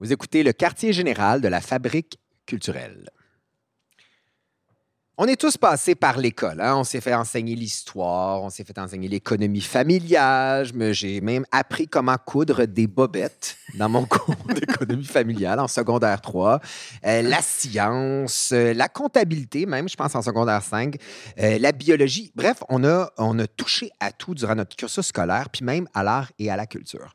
Vous écoutez le quartier général de la fabrique culturelle. On est tous passés par l'école. hein. On s'est fait enseigner l'histoire, on s'est fait enseigner l'économie familiale. J'ai même appris comment coudre des bobettes dans mon cours d'économie familiale en secondaire 3. Euh, la science, euh, la comptabilité même, je pense en secondaire 5. euh, la biologie. Bref, on a, on a touché à tout durant notre cursus scolaire, puis même à l'art et à la culture.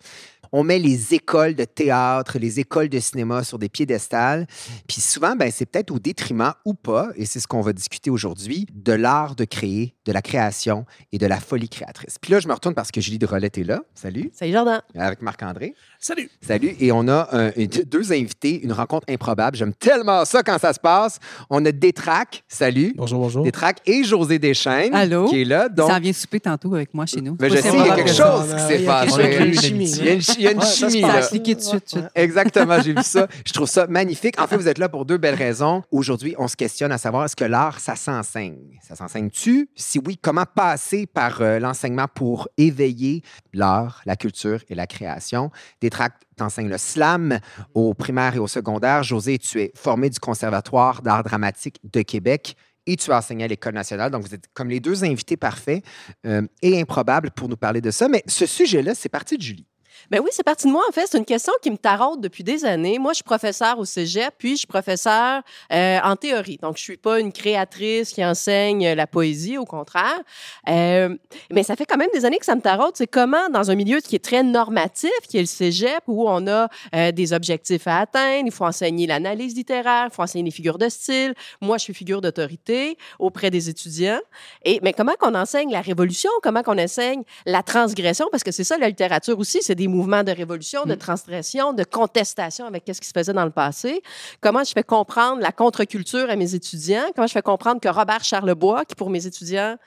On met les écoles de théâtre, les écoles de cinéma sur des piédestals. Puis souvent, ben, c'est peut-être au détriment ou pas, et c'est ce qu'on va discuter aujourd'hui, de l'art de créer, de la création et de la folie créatrice. Puis là, je me retourne parce que Julie de Rolette est là. Salut. Salut Jordan. Avec Marc-André. Salut. Salut. Et on a un- deux invités, une rencontre improbable. J'aime tellement ça quand ça se passe. On a Détrac. Salut. Bonjour, bonjour. Détrac et José Deschaines. Allô? Qui est là. Il Donc, s'en vient souper tantôt avec moi chez nous. ben, je sais, il y a quelque que chose ça. qui s'est y a quelque passé. a une Il chimie, y a une, il y a une ça chimie. Ça a cliqué de suite, suite. Exactement, j'ai vu ça. Je trouve ça magnifique. En fait, vous êtes là pour deux belles raisons. Aujourd'hui, on se questionne à savoir est-ce que l'art, ça s'enseigne? Ça s'enseigne-tu? Si oui, comment passer par euh, l'enseignement pour éveiller l'art, la culture et la création? Détract t'enseignes le slam au primaire et au secondaire. José, tu es formé du Conservatoire d'art dramatique de Québec et tu as enseigné à l'École nationale. Donc, vous êtes comme les deux invités parfaits euh, et improbables pour nous parler de ça. Mais ce sujet-là, c'est parti de Julie. Ben oui, c'est parti de moi, en fait. C'est une question qui me taraude depuis des années. Moi, je suis professeur au cégep, puis je suis professeur euh, en théorie. Donc, je suis pas une créatrice qui enseigne la poésie, au contraire. Euh, mais ça fait quand même des années que ça me taraude. C'est comment, dans un milieu qui est très normatif, qui est le cégep, où on a euh, des objectifs à atteindre, il faut enseigner l'analyse littéraire, il faut enseigner les figures de style. Moi, je suis figure d'autorité auprès des étudiants. Et, mais comment qu'on enseigne la révolution? Comment qu'on enseigne la transgression? Parce que c'est ça, la littérature aussi, c'est des mouvements de révolution, de transgression, de contestation avec ce qui se faisait dans le passé. Comment je fais comprendre la contre-culture à mes étudiants? Comment je fais comprendre que Robert Charlebois, qui pour mes étudiants,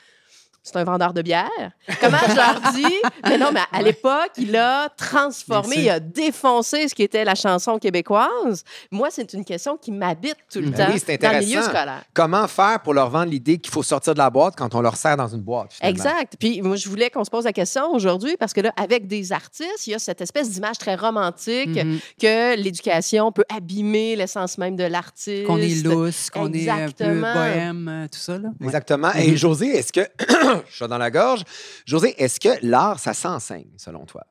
c'est un vendeur de bière. Comment je leur dis? Mais non, mais à l'époque, il a transformé, Merci. il a défoncé ce qui était la chanson québécoise. Moi, c'est une question qui m'habite tout le Ben temps oui, c'est dans le milieu intéressant. scolaire. Comment faire pour leur vendre l'idée qu'il faut sortir de la boîte quand on leur sert dans une boîte? finalement? Exact. Puis moi, je voulais qu'on se pose la question aujourd'hui parce que là, avec des artistes, il y a cette espèce d'image très romantique Mhm. que l'éducation peut abîmer l'essence même de l'artiste. Qu'on est lousse, qu'on est un peu Exactement. bohème, euh, tout ça. Là. Exactement. Mhm. Et José, est-ce que. suis dans la gorge. José, est-ce que l'art, ça s'enseigne, selon toi?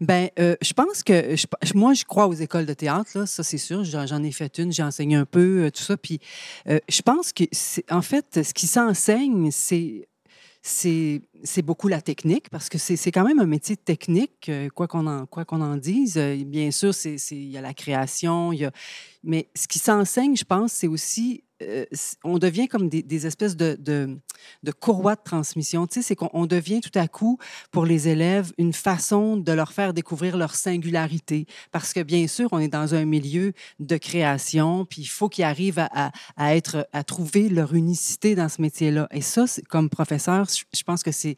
Ben, euh, je pense que moi, je crois aux écoles de théâtre, ça c'est sûr. J'en ai fait une, j'ai enseigné un peu, euh, tout ça. Puis, euh, je pense que, en fait, ce qui s'enseigne, c'est beaucoup la technique parce que c'est quand même un métier technique, quoi qu'on en, quoi qu'on en dise. Bien sûr, il y a la création, mais ce qui s'enseigne, je pense, c'est aussi, euh, on devient comme des, espèces de, de, courroies de transmission. Tu sais, c'est qu'on on devient tout à coup, pour les élèves, une façon de leur faire découvrir leur singularité. Parce que, bien sûr, on est dans un milieu de création, puis il faut qu'ils arrivent à, à, être, à trouver leur unicité dans ce métier-là. Et ça, comme professeur, je pense que c'est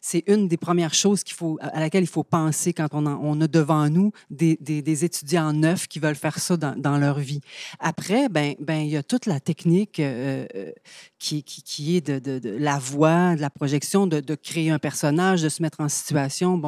c'est une des premières choses à laquelle il faut penser quand on, a devant nous des, étudiants neufs qui veulent faire ça dans, leur vie. Après, ben, ben, il y a toute la technique euh, euh, qui, qui, qui est de, la voix, de la projection, de, créer un personnage, de se mettre en situation.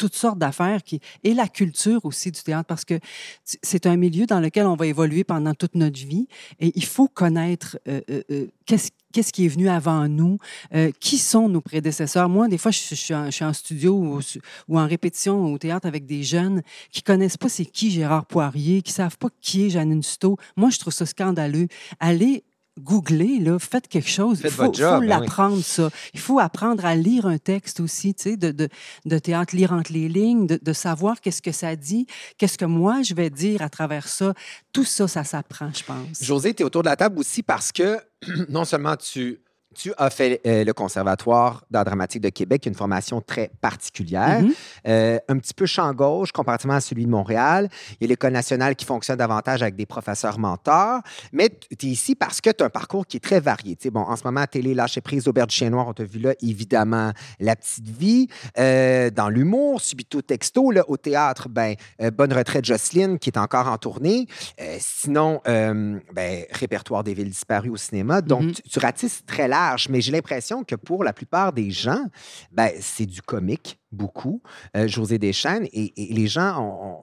Toutes sortes d'affaires qui et la culture aussi du théâtre parce que c'est un milieu dans lequel on va évoluer pendant toute notre vie et il faut connaître euh, euh, euh, qu'est-ce qu'est-ce qui est venu avant nous, euh, qui sont nos prédécesseurs. Moi, des fois, je, suis, en, studio ou, en répétition au théâtre avec des jeunes qui connaissent pas c'est qui Gérard Poirier, qui savent pas qui est Janine Suto. Moi, je trouve ça scandaleux. Allez googler, là, faites quelque chose. Faites il faut, ben oui. l'apprendre, ça. Il faut apprendre à lire un texte aussi, tu sais, de, de, de théâtre, lire entre les lignes, de, de savoir qu'est-ce que ça dit, qu'est-ce que moi, je vais dire à travers ça. Tout ça, ça s'apprend, je pense. José, tu es autour de la table aussi parce que non seulement tu, tu as fait euh, le Conservatoire d'art dramatique de Québec, une formation très particulière, Mhm. euh, un petit peu champ gauche comparativement à celui de Montréal. Il y a l'École nationale qui fonctionne davantage avec des professeurs mentors, mais tu es ici parce que tu as un parcours qui est très varié. Tu sais, bon, en ce moment, télé, lâcher prise, Auberge du Chien Noir, on t'a vu là, évidemment, La Petite Vie. Euh, dans l'humour, Subito Texto, là, au théâtre, ben, Bonne Retraite Jocelyne, qui est encore en tournée. Sinon, ben, Répertoire des villes disparues au cinéma. Donc, Mhm. tu, tu ratisses très large, mais j'ai l'impression que pour la plupart des gens, ben, c'est du comique beaucoup, euh, José Deschênes, et, et les gens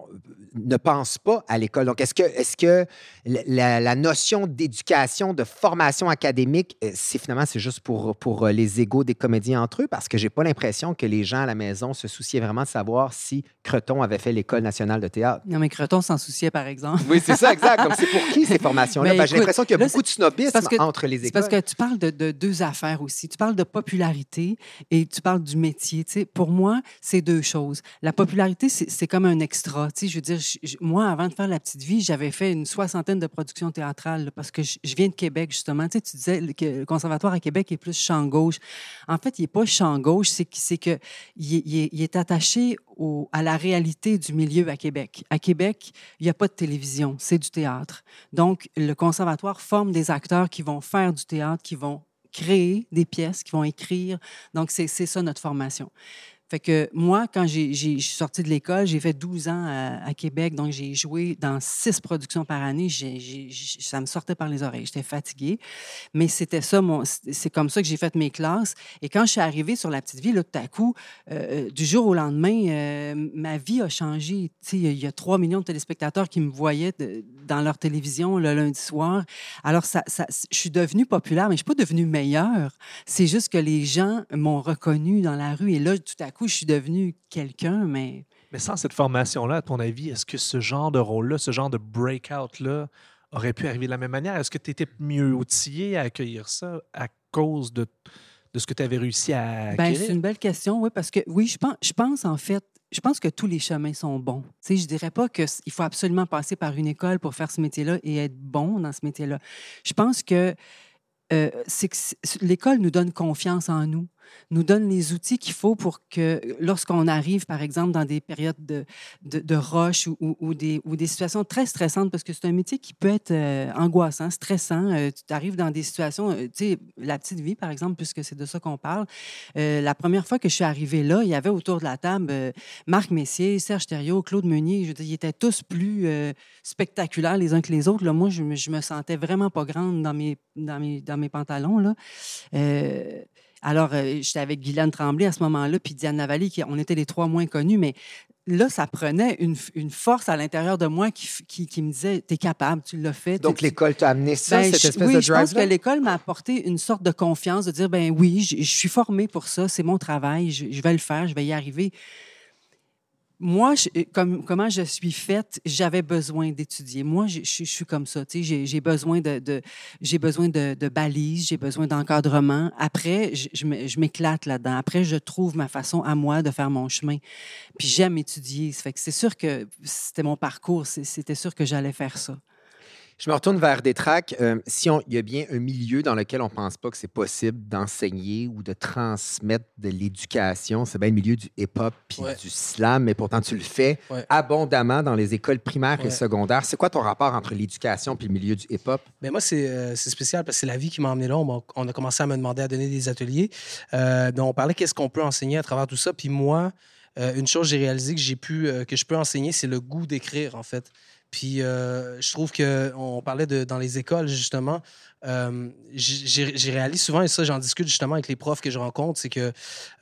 ne pensent pas à l'école. Donc, est-ce que, est que la, la notion d'éducation, de formation académique, euh, c'est finalement c'est juste pour, pour euh, les égaux des comédiens entre eux? Parce que j'ai pas l'impression que les gens à la maison se souciaient vraiment de savoir si Creton avait fait l'École nationale de théâtre. Non, mais Creton s'en souciait, par exemple. Oui, c'est ça, exact. Comme c'est pour qui ces formations-là? Ben, j'ai l'impression qu'il y a là, beaucoup de snobisme parce que- entre les écoles. parce que tu parles de, de deux affaires aussi. Tu parles de popularité et tu parles du métier. Tu sais, pour moi, c'est deux choses. La popularité, c'est comme un extra. Tu sais, je veux dire, moi, avant de faire La Petite Vie, j'avais fait une soixantaine de productions théâtrales parce que je, viens de Québec, justement. Tu sais, tu disais que le conservatoire à Québec est plus champ gauche. En fait, il n'est pas champ gauche, c'est que il est, attaché à la réalité du milieu à Québec. À Québec, il n'y a pas de télévision, c'est du théâtre. Donc, le conservatoire forme des acteurs qui vont faire du théâtre, qui vont créer des pièces, qui vont écrire. Donc, c'est ça notre formation. Fait que moi, quand j'ai- j'ai- je suis sortie de l'école, j'ai fait 12 ans à, Québec, donc j'ai joué dans six productions par année. Ça me sortait par les oreilles, j'étais fatiguée. Mais c'était ça, mon- c'est comme ça que j'ai fait mes classes. Et quand je suis arrivée sur la petite vie, là, tout à coup, euh, du jour au lendemain, euh, ma vie a changé. Il y a- il y a 3 millions de téléspectateurs qui me voyaient dans leur télévision le lundi soir. Alors, je suis devenue populaire, mais je ne suis pas devenue meilleure. C'est juste que les gens m'ont reconnue dans la rue. Et là, tout à je suis devenue quelqu'un, mais Mais sans cette formation-là, à ton avis, est-ce que ce genre de rôle-là, ce genre de breakout-là, aurait pu arriver de la même manière? Est-ce que tu étais mieux outillé à accueillir ça à cause de, de ce que tu avais réussi à Ben, acquérir? c'est une belle question, oui, parce que oui, je pense, je pense en fait, je pense que tous les chemins sont bons. Sais, je dirais pas que s- il faut absolument passer par une école pour faire ce métier-là et être bon dans ce métier-là. Je pense que euh, que l'école nous donne confiance en nous, nous donne les outils qu'il faut pour que lorsqu'on arrive, par exemple, dans des périodes de, de, de rush ou, ou- des, ou des situations très stressantes, parce que c'est un métier qui peut être euh, angoissant, stressant. Euh, tu arrives dans des situations, euh, tu sais, la petite vie, par exemple, puisque c'est de ça qu'on parle. La première fois que je suis arrivée là, il y avait autour de la table Marc Messier, Serge Thériault, Claude Meunier. Ils étaient tous plus spectaculaires les uns que les autres. Là, moi, je je me sentais vraiment pas grande dans mes, dans mes, dans mes pantalons. Là. Alors, euh, j'étais avec Guylaine Tremblay à ce moment-là, puis Diane Lavallée, qui, on était les trois moins connus, mais là, ça prenait une, une force à l'intérieur de moi qui, f- qui, qui me disait T'es capable, tu l'as fait. Donc, l'école t'a amené ça, ben, cette espèce oui, de je pense drive que l'école m'a apporté une sorte de confiance, de dire, ben oui, je, je suis formée pour ça, c'est mon travail, je, je vais le faire, je vais y arriver. Moi, je- comme, comment je suis faite, j'avais besoin d'étudier. Moi, je, suis comme ça. J'ai besoin de, j'ai besoin de, de balises, j'ai besoin d'encadrement. Après, je, m'éclate là-dedans. Après, je trouve ma façon à moi de faire mon chemin. Puis j'aime étudier. C'est sûr que c'était mon parcours. C'était sûr que j'allais faire ça. Je me retourne vers Détrac. Euh, si on- il y a bien un milieu dans lequel on ne pense pas que c'est possible d'enseigner ou de transmettre de l'éducation, c'est bien le milieu du hip-hop puis Ouais. du slam, mais pourtant tu le fais Ouais. abondamment dans les écoles primaires et secondaires. C'est quoi ton rapport entre l'éducation puis le milieu du hip-hop? Ben moi, c'est euh, c'est spécial parce que c'est la vie qui m'a emmené là. On, m'a- on a commencé à me demander à donner des ateliers. Euh, ben, on parlait qu'est-ce qu'on peut enseigner à travers tout ça. Puis moi, euh, une chose j'ai réalisé que j'ai pu euh, que je peux enseigner, c'est le goût d'écrire en fait. Puis euh, je trouve que on parlait de dans les écoles justement. euh, j'ai réalisé souvent et ça j'en discute justement avec les profs que je rencontre, c'est que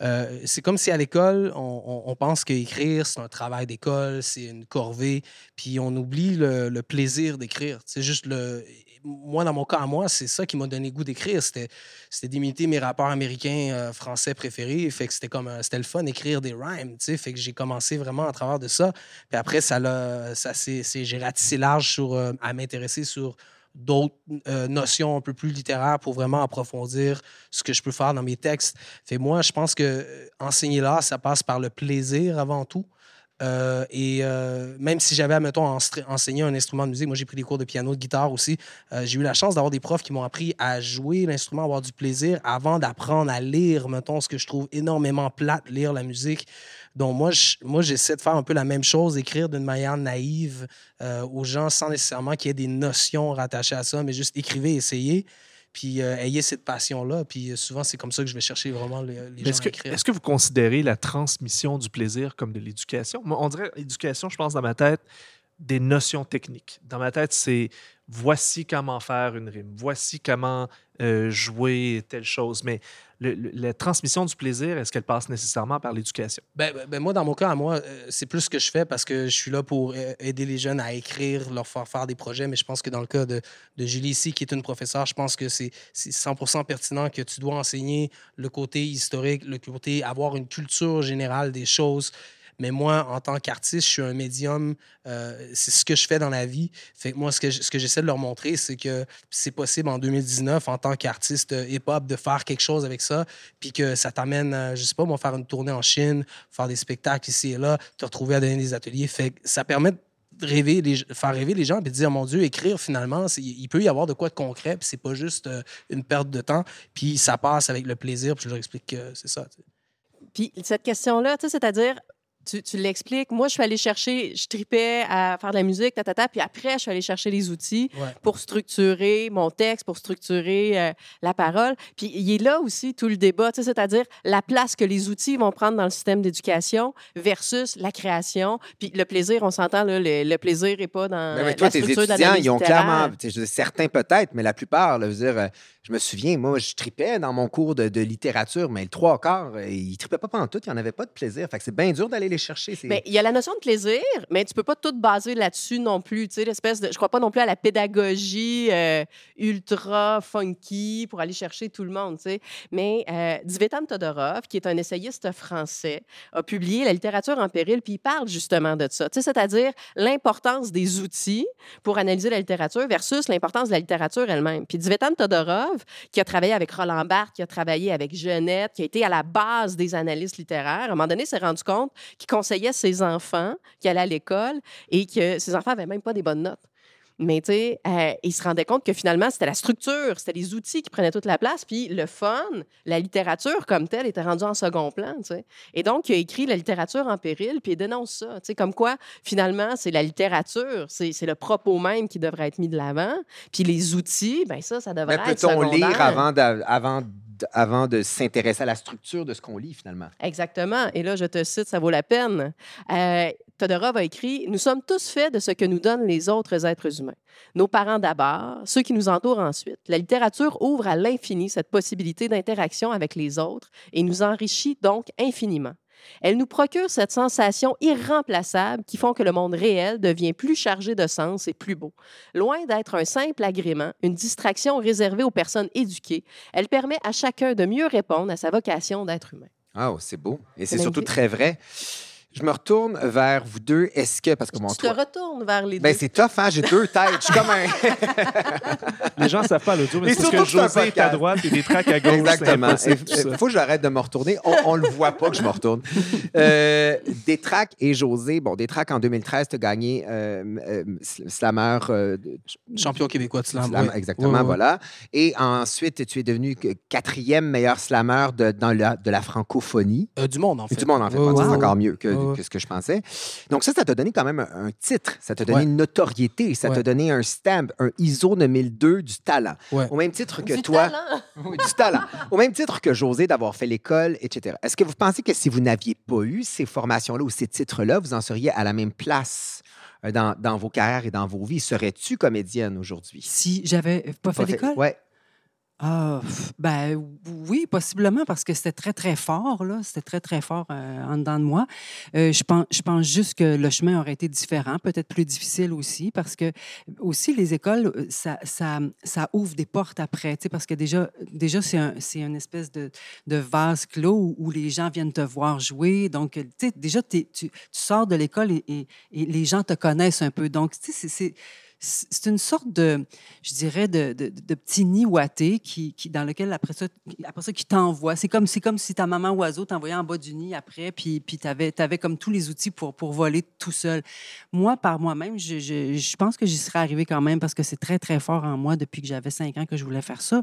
euh, c'est comme si à l'école on, on- on pense qu'écrire c'est un travail d'école, c'est une corvée, puis on oublie le, le plaisir d'écrire. C'est juste le moi, dans mon cas à moi, c'est ça qui m'a donné goût d'écrire. C'était, c'était d'imiter mes rappeurs américains euh, français préférés. Fait que c'était comme c'était le fun d'écrire des rhymes. tu sais. Fait que j'ai commencé vraiment à travers de ça. Puis après, ça l'a, ça c'est- j'ai ratissé large sur, euh, à m'intéresser sur d'autres euh, notions un peu plus littéraires pour vraiment approfondir ce que je peux faire dans mes textes. Fait moi, je pense que enseigner l'art, ça passe par le plaisir avant tout. Euh, et euh, même si j'avais, mettons, enseigné un instrument de musique, moi j'ai pris des cours de piano, de guitare aussi, euh, j'ai eu la chance d'avoir des profs qui m'ont appris à jouer l'instrument, avoir du plaisir avant d'apprendre à lire, mettons, ce que je trouve énormément plate, lire la musique. Donc moi, moi j'essaie de faire un peu la même chose, écrire d'une manière naïve aux gens sans nécessairement qu'il y ait des notions rattachées à ça, mais juste écrivez, essayez. Puis euh, ayez cette passion-là. Puis euh, souvent, c'est comme ça que je vais chercher vraiment les, les gens Est-ce que, écrire. est-ce que vous considérez la transmission du plaisir comme de l'éducation? Moi, on dirait l'éducation, je pense, dans ma tête, des notions techniques. Dans ma tête, c'est voici comment faire une rime, voici comment euh, jouer telle chose. Mais le- la transmission du plaisir, est-ce qu'elle passe nécessairement par l'éducation? Ben, ben- ben moi, dans mon cas, à moi, euh, c'est plus ce que je fais parce que je suis là pour euh, aider les jeunes à écrire, leur faire faire des projets. Mais je pense que dans le cas de, Julie ici, qui est une professeure, je pense que c'est 100% pertinent que tu dois enseigner le côté historique, le côté avoir une culture générale des choses. Mais moi, en tant qu'artiste, je suis un médium. euh, c'est ce que je fais dans la vie. Fait que moi, ce que, j'essaie de leur montrer, c'est que c'est possible en 2019, en tant qu'artiste hip-hop, de faire quelque chose avec ça, puis que ça t'amène, euh, je sais pas, moi, faire une tournée en Chine, faire des spectacles ici et là, te retrouver à donner des ateliers. Fait que ça permet de rêver les, faire rêver les gens et dire, mon Dieu, écrire, finalement, il peut y avoir de quoi de concret, puis c'est pas juste euh, une perte de temps, puis ça passe avec le plaisir, puis je leur explique que c'est ça. Puis cette question-là, tu sais, c'est-à-dire, tu, tu l'expliques. Moi, je suis allée chercher, je tripais à faire de la musique, ta, ta, ta, puis après, je suis allée chercher les outils Ouais. pour structurer mon texte, pour structurer euh, la parole. Puis il est là aussi tout le débat, c'est-à-dire la place que les outils vont prendre dans le système d'éducation versus la création. Puis le plaisir, on s'entend, le, le plaisir n'est pas dans Mais, mais la toi, tes structure étudiants, d'analyse ils ont clairement, je certains peut-être, mais la plupart, là, je veux dire, euh, je me souviens, moi, je tripais dans mon cours de, de littérature, mais le trois quarts, euh, ils tripaient pas pendant tout, ils n'en avaient pas de plaisir. Fait que c'est bien dur d'aller les chercher. Mais il y a la notion de plaisir, mais tu peux pas tout baser là-dessus non plus. Tu sais, l'espèce de, je crois pas non plus à la pédagogie euh, ultra funky pour aller chercher tout le monde. Tu sais. Mais euh, Todorov, qui est un essayiste français, a publié La littérature en péril, puis il parle justement de ça. Tu sais, c'est-à-dire l'importance des outils pour analyser la littérature versus l'importance de la littérature elle-même. Puis Dvitan Todorov, qui a travaillé avec Roland Barthes, qui a travaillé avec Jeannette, qui a été à la base des analystes littéraires, à un moment donné, s'est rendu compte qu'il conseillait ses enfants qui allaient à l'école et que ses enfants n'avaient même pas des bonnes notes. Mais tu sais, euh, il se rendait compte que finalement, c'était la structure, c'était les outils qui prenaient toute la place, puis le fun, la littérature comme telle était rendue en second plan, tu sais. Et donc, il a écrit La littérature en péril, puis il dénonce ça, tu sais, comme quoi, finalement, c'est la littérature, c'est le propos même qui devrait être mis de l'avant, puis les outils, ben ça, ça devrait Mais être peut-on lire avant, avant, avant de s'intéresser à la structure de ce qu'on lit, finalement? Exactement. Et là, je te cite, ça vaut la peine. Euh, Todorov a écrit Nous sommes tous faits de ce que nous donnent les autres êtres humains. Nos parents d'abord, ceux qui nous entourent ensuite. La littérature ouvre à l'infini cette possibilité d'interaction avec les autres et nous enrichit donc infiniment. Elle nous procure cette sensation irremplaçable qui font que le monde réel devient plus chargé de sens et plus beau. Loin d'être un simple agrément, une distraction réservée aux personnes éduquées, elle permet à chacun de mieux répondre à sa vocation d'être humain. Ah, oh, c'est beau. Et c'est surtout très vrai. Je me retourne vers vous deux. Est-ce que, parce que bon, tu te retournes vers les ben, deux. c'est tough, hein? J'ai deux têtes. Je suis comme un. Les gens ne savent pas à l'audio, mais c'est parce que José est à droite et des tracks à gauche. Exactement. Il faut que j'arrête de me retourner. On ne le voit pas que je me retourne. Euh, Détrac et José. Bon, Détrac, en 2013, tu as gagné euh, euh, Slammer. euh, Champion québécois de slam. Exactement, voilà. Et ensuite, tu es devenu quatrième meilleur slammer de, dans la, de la francophonie. Euh, du monde, en fait. Le monde en fait. C'est encore mieux que, Ouais, ouais. que ce que je pensais. Donc ça, ça t'a donné quand même un, titre. Ça t'a donné Ouais. une notoriété. Ça t'a donné un stamp, un ISO 9002 du talent. Ouais. Au même titre que Du toi. talent. Oui, du talent. Au même titre que José d'avoir fait l'école, etc. Est-ce que vous pensez que si vous n'aviez pas eu ces formations-là ou ces titres-là, vous en seriez à la même place euh, dans, dans vos carrières et dans vos vies? Serais-tu comédienne aujourd'hui? Si j'avais pas fait d'école, Ouais. Ah, ben oui, possiblement, parce que c'était très, très fort, là. C'était très, très fort euh, en dedans de moi. Euh, je, pense, juste que le chemin aurait été différent, peut-être plus difficile aussi, parce que aussi, les écoles, euh, ça, ouvre des portes après, tu sais, parce que déjà, déjà c'est un, c'est une espèce de, vase clos où, les gens viennent te voir jouer. Donc, tu sais, déjà, tu, sors de l'école et- et les gens te connaissent un peu. Donc, tu sais, c'est- c'est une sorte de, je dirais, de, petit nid ouaté qui, dans lequel, après ça, après ça qui t'envoie. C'est comme, comme si ta maman oiseau t'envoyait en bas du nid après, puis, puis tu avais, comme tous les outils pour, pour voler tout seul. Moi, par moi-même, je, je, je pense que j'y serais arrivée quand même parce que c'est très, très fort en moi depuis que j'avais cinq ans que je voulais faire ça.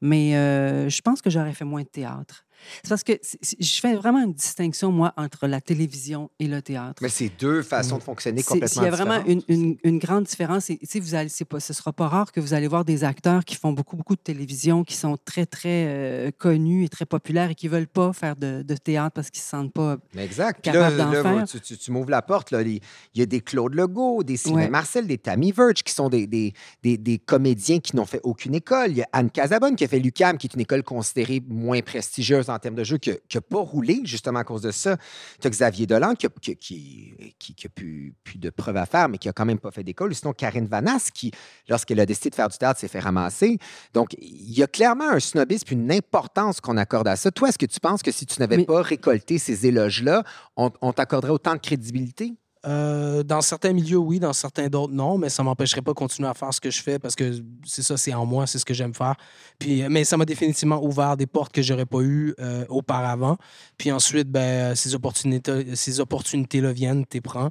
Mais euh, je pense que j'aurais fait moins de théâtre. C'est parce que je fais vraiment une distinction, moi, entre la télévision et le théâtre. Mais c'est deux façons de fonctionner C'est- complètement S'il y a vraiment différentes. une, une- une grande différence, et, vous allez, pas, ce ne sera pas rare que vous allez voir des acteurs qui font beaucoup, beaucoup de télévision, qui sont très, très euh, connus et très populaires et qui ne veulent pas faire de, de théâtre parce qu'ils ne se sentent pas. Exact. Puis là, capable d'en faire. tu, tu- tu m'ouvres la porte. là. Il il y a des Claude Legault, des Sylvain Ouais. Marcel, des Tammy Verge qui sont des, des, des, des comédiens qui n'ont fait aucune école. Il y a Anne Casabonne qui a fait l'UCAM, qui est une école considérée moins prestigieuse en termes de jeu, qui n'a pas roulé justement à cause de ça. Tu as Xavier Dolan qui a, qui, qui, qui- qui a plus, plus de preuves à faire, mais qui a quand même pas fait d'école. Sinon, Karine Vanasse, qui, lorsqu'elle a décidé de faire du théâtre, s'est fait ramasser. Donc, il y a clairement un snobisme une importance qu'on accorde à ça. Toi, est-ce que tu penses que si tu n'avais Mais- pas récolté ces éloges-là, on, on t'accorderait autant de crédibilité? Euh, dans certains milieux, oui, dans certains d'autres, non, mais ça m'empêcherait pas de continuer à faire ce que je fais parce que c'est ça, c'est en moi, c'est ce que j'aime faire. Puis, euh, mais ça m'a définitivement ouvert des portes que j'aurais pas eues euh, auparavant. Puis ensuite, ben, ces opportunités, ces opportunités-là viennent, t'es prends.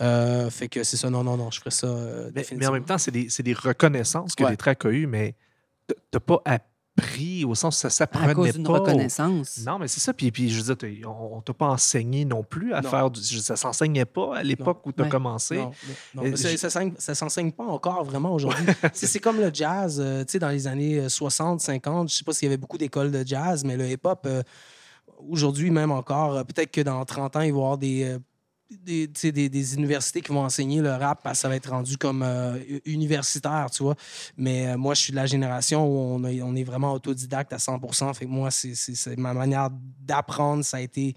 Euh, fait que c'est ça, non, non, non, je ferais ça Mais, mais en même temps, c'est des, reconnaissances que Ouais. des tracks ont eues, mais t'as pas appris au sens où ça À s'apprenait cause d'une reconnaissance. Non, mais c'est ça. Puis, puis je veux dire, on, t'a pas enseigné non plus à Non. faire du. Ça s'enseignait pas à l'époque où tu as Ouais. commencé. Non, non, ça, je- ça, s'enseigne- ça s'enseigne pas encore vraiment aujourd'hui. c'est comme le jazz, euh, tu sais, dans les années euh, 60, 50, je sais pas s'il y avait beaucoup d'écoles de jazz, mais le hip-hop, euh, aujourd'hui même encore, euh, peut-être que dans 30 ans, il va y avoir des, euh, des, des, universités qui vont enseigner le rap parce que ça va être rendu comme euh, universitaire, tu vois. Mais euh, moi, je suis de la génération où on, est vraiment autodidacte à 100% Fait que moi, c'est ma manière d'apprendre, ça a été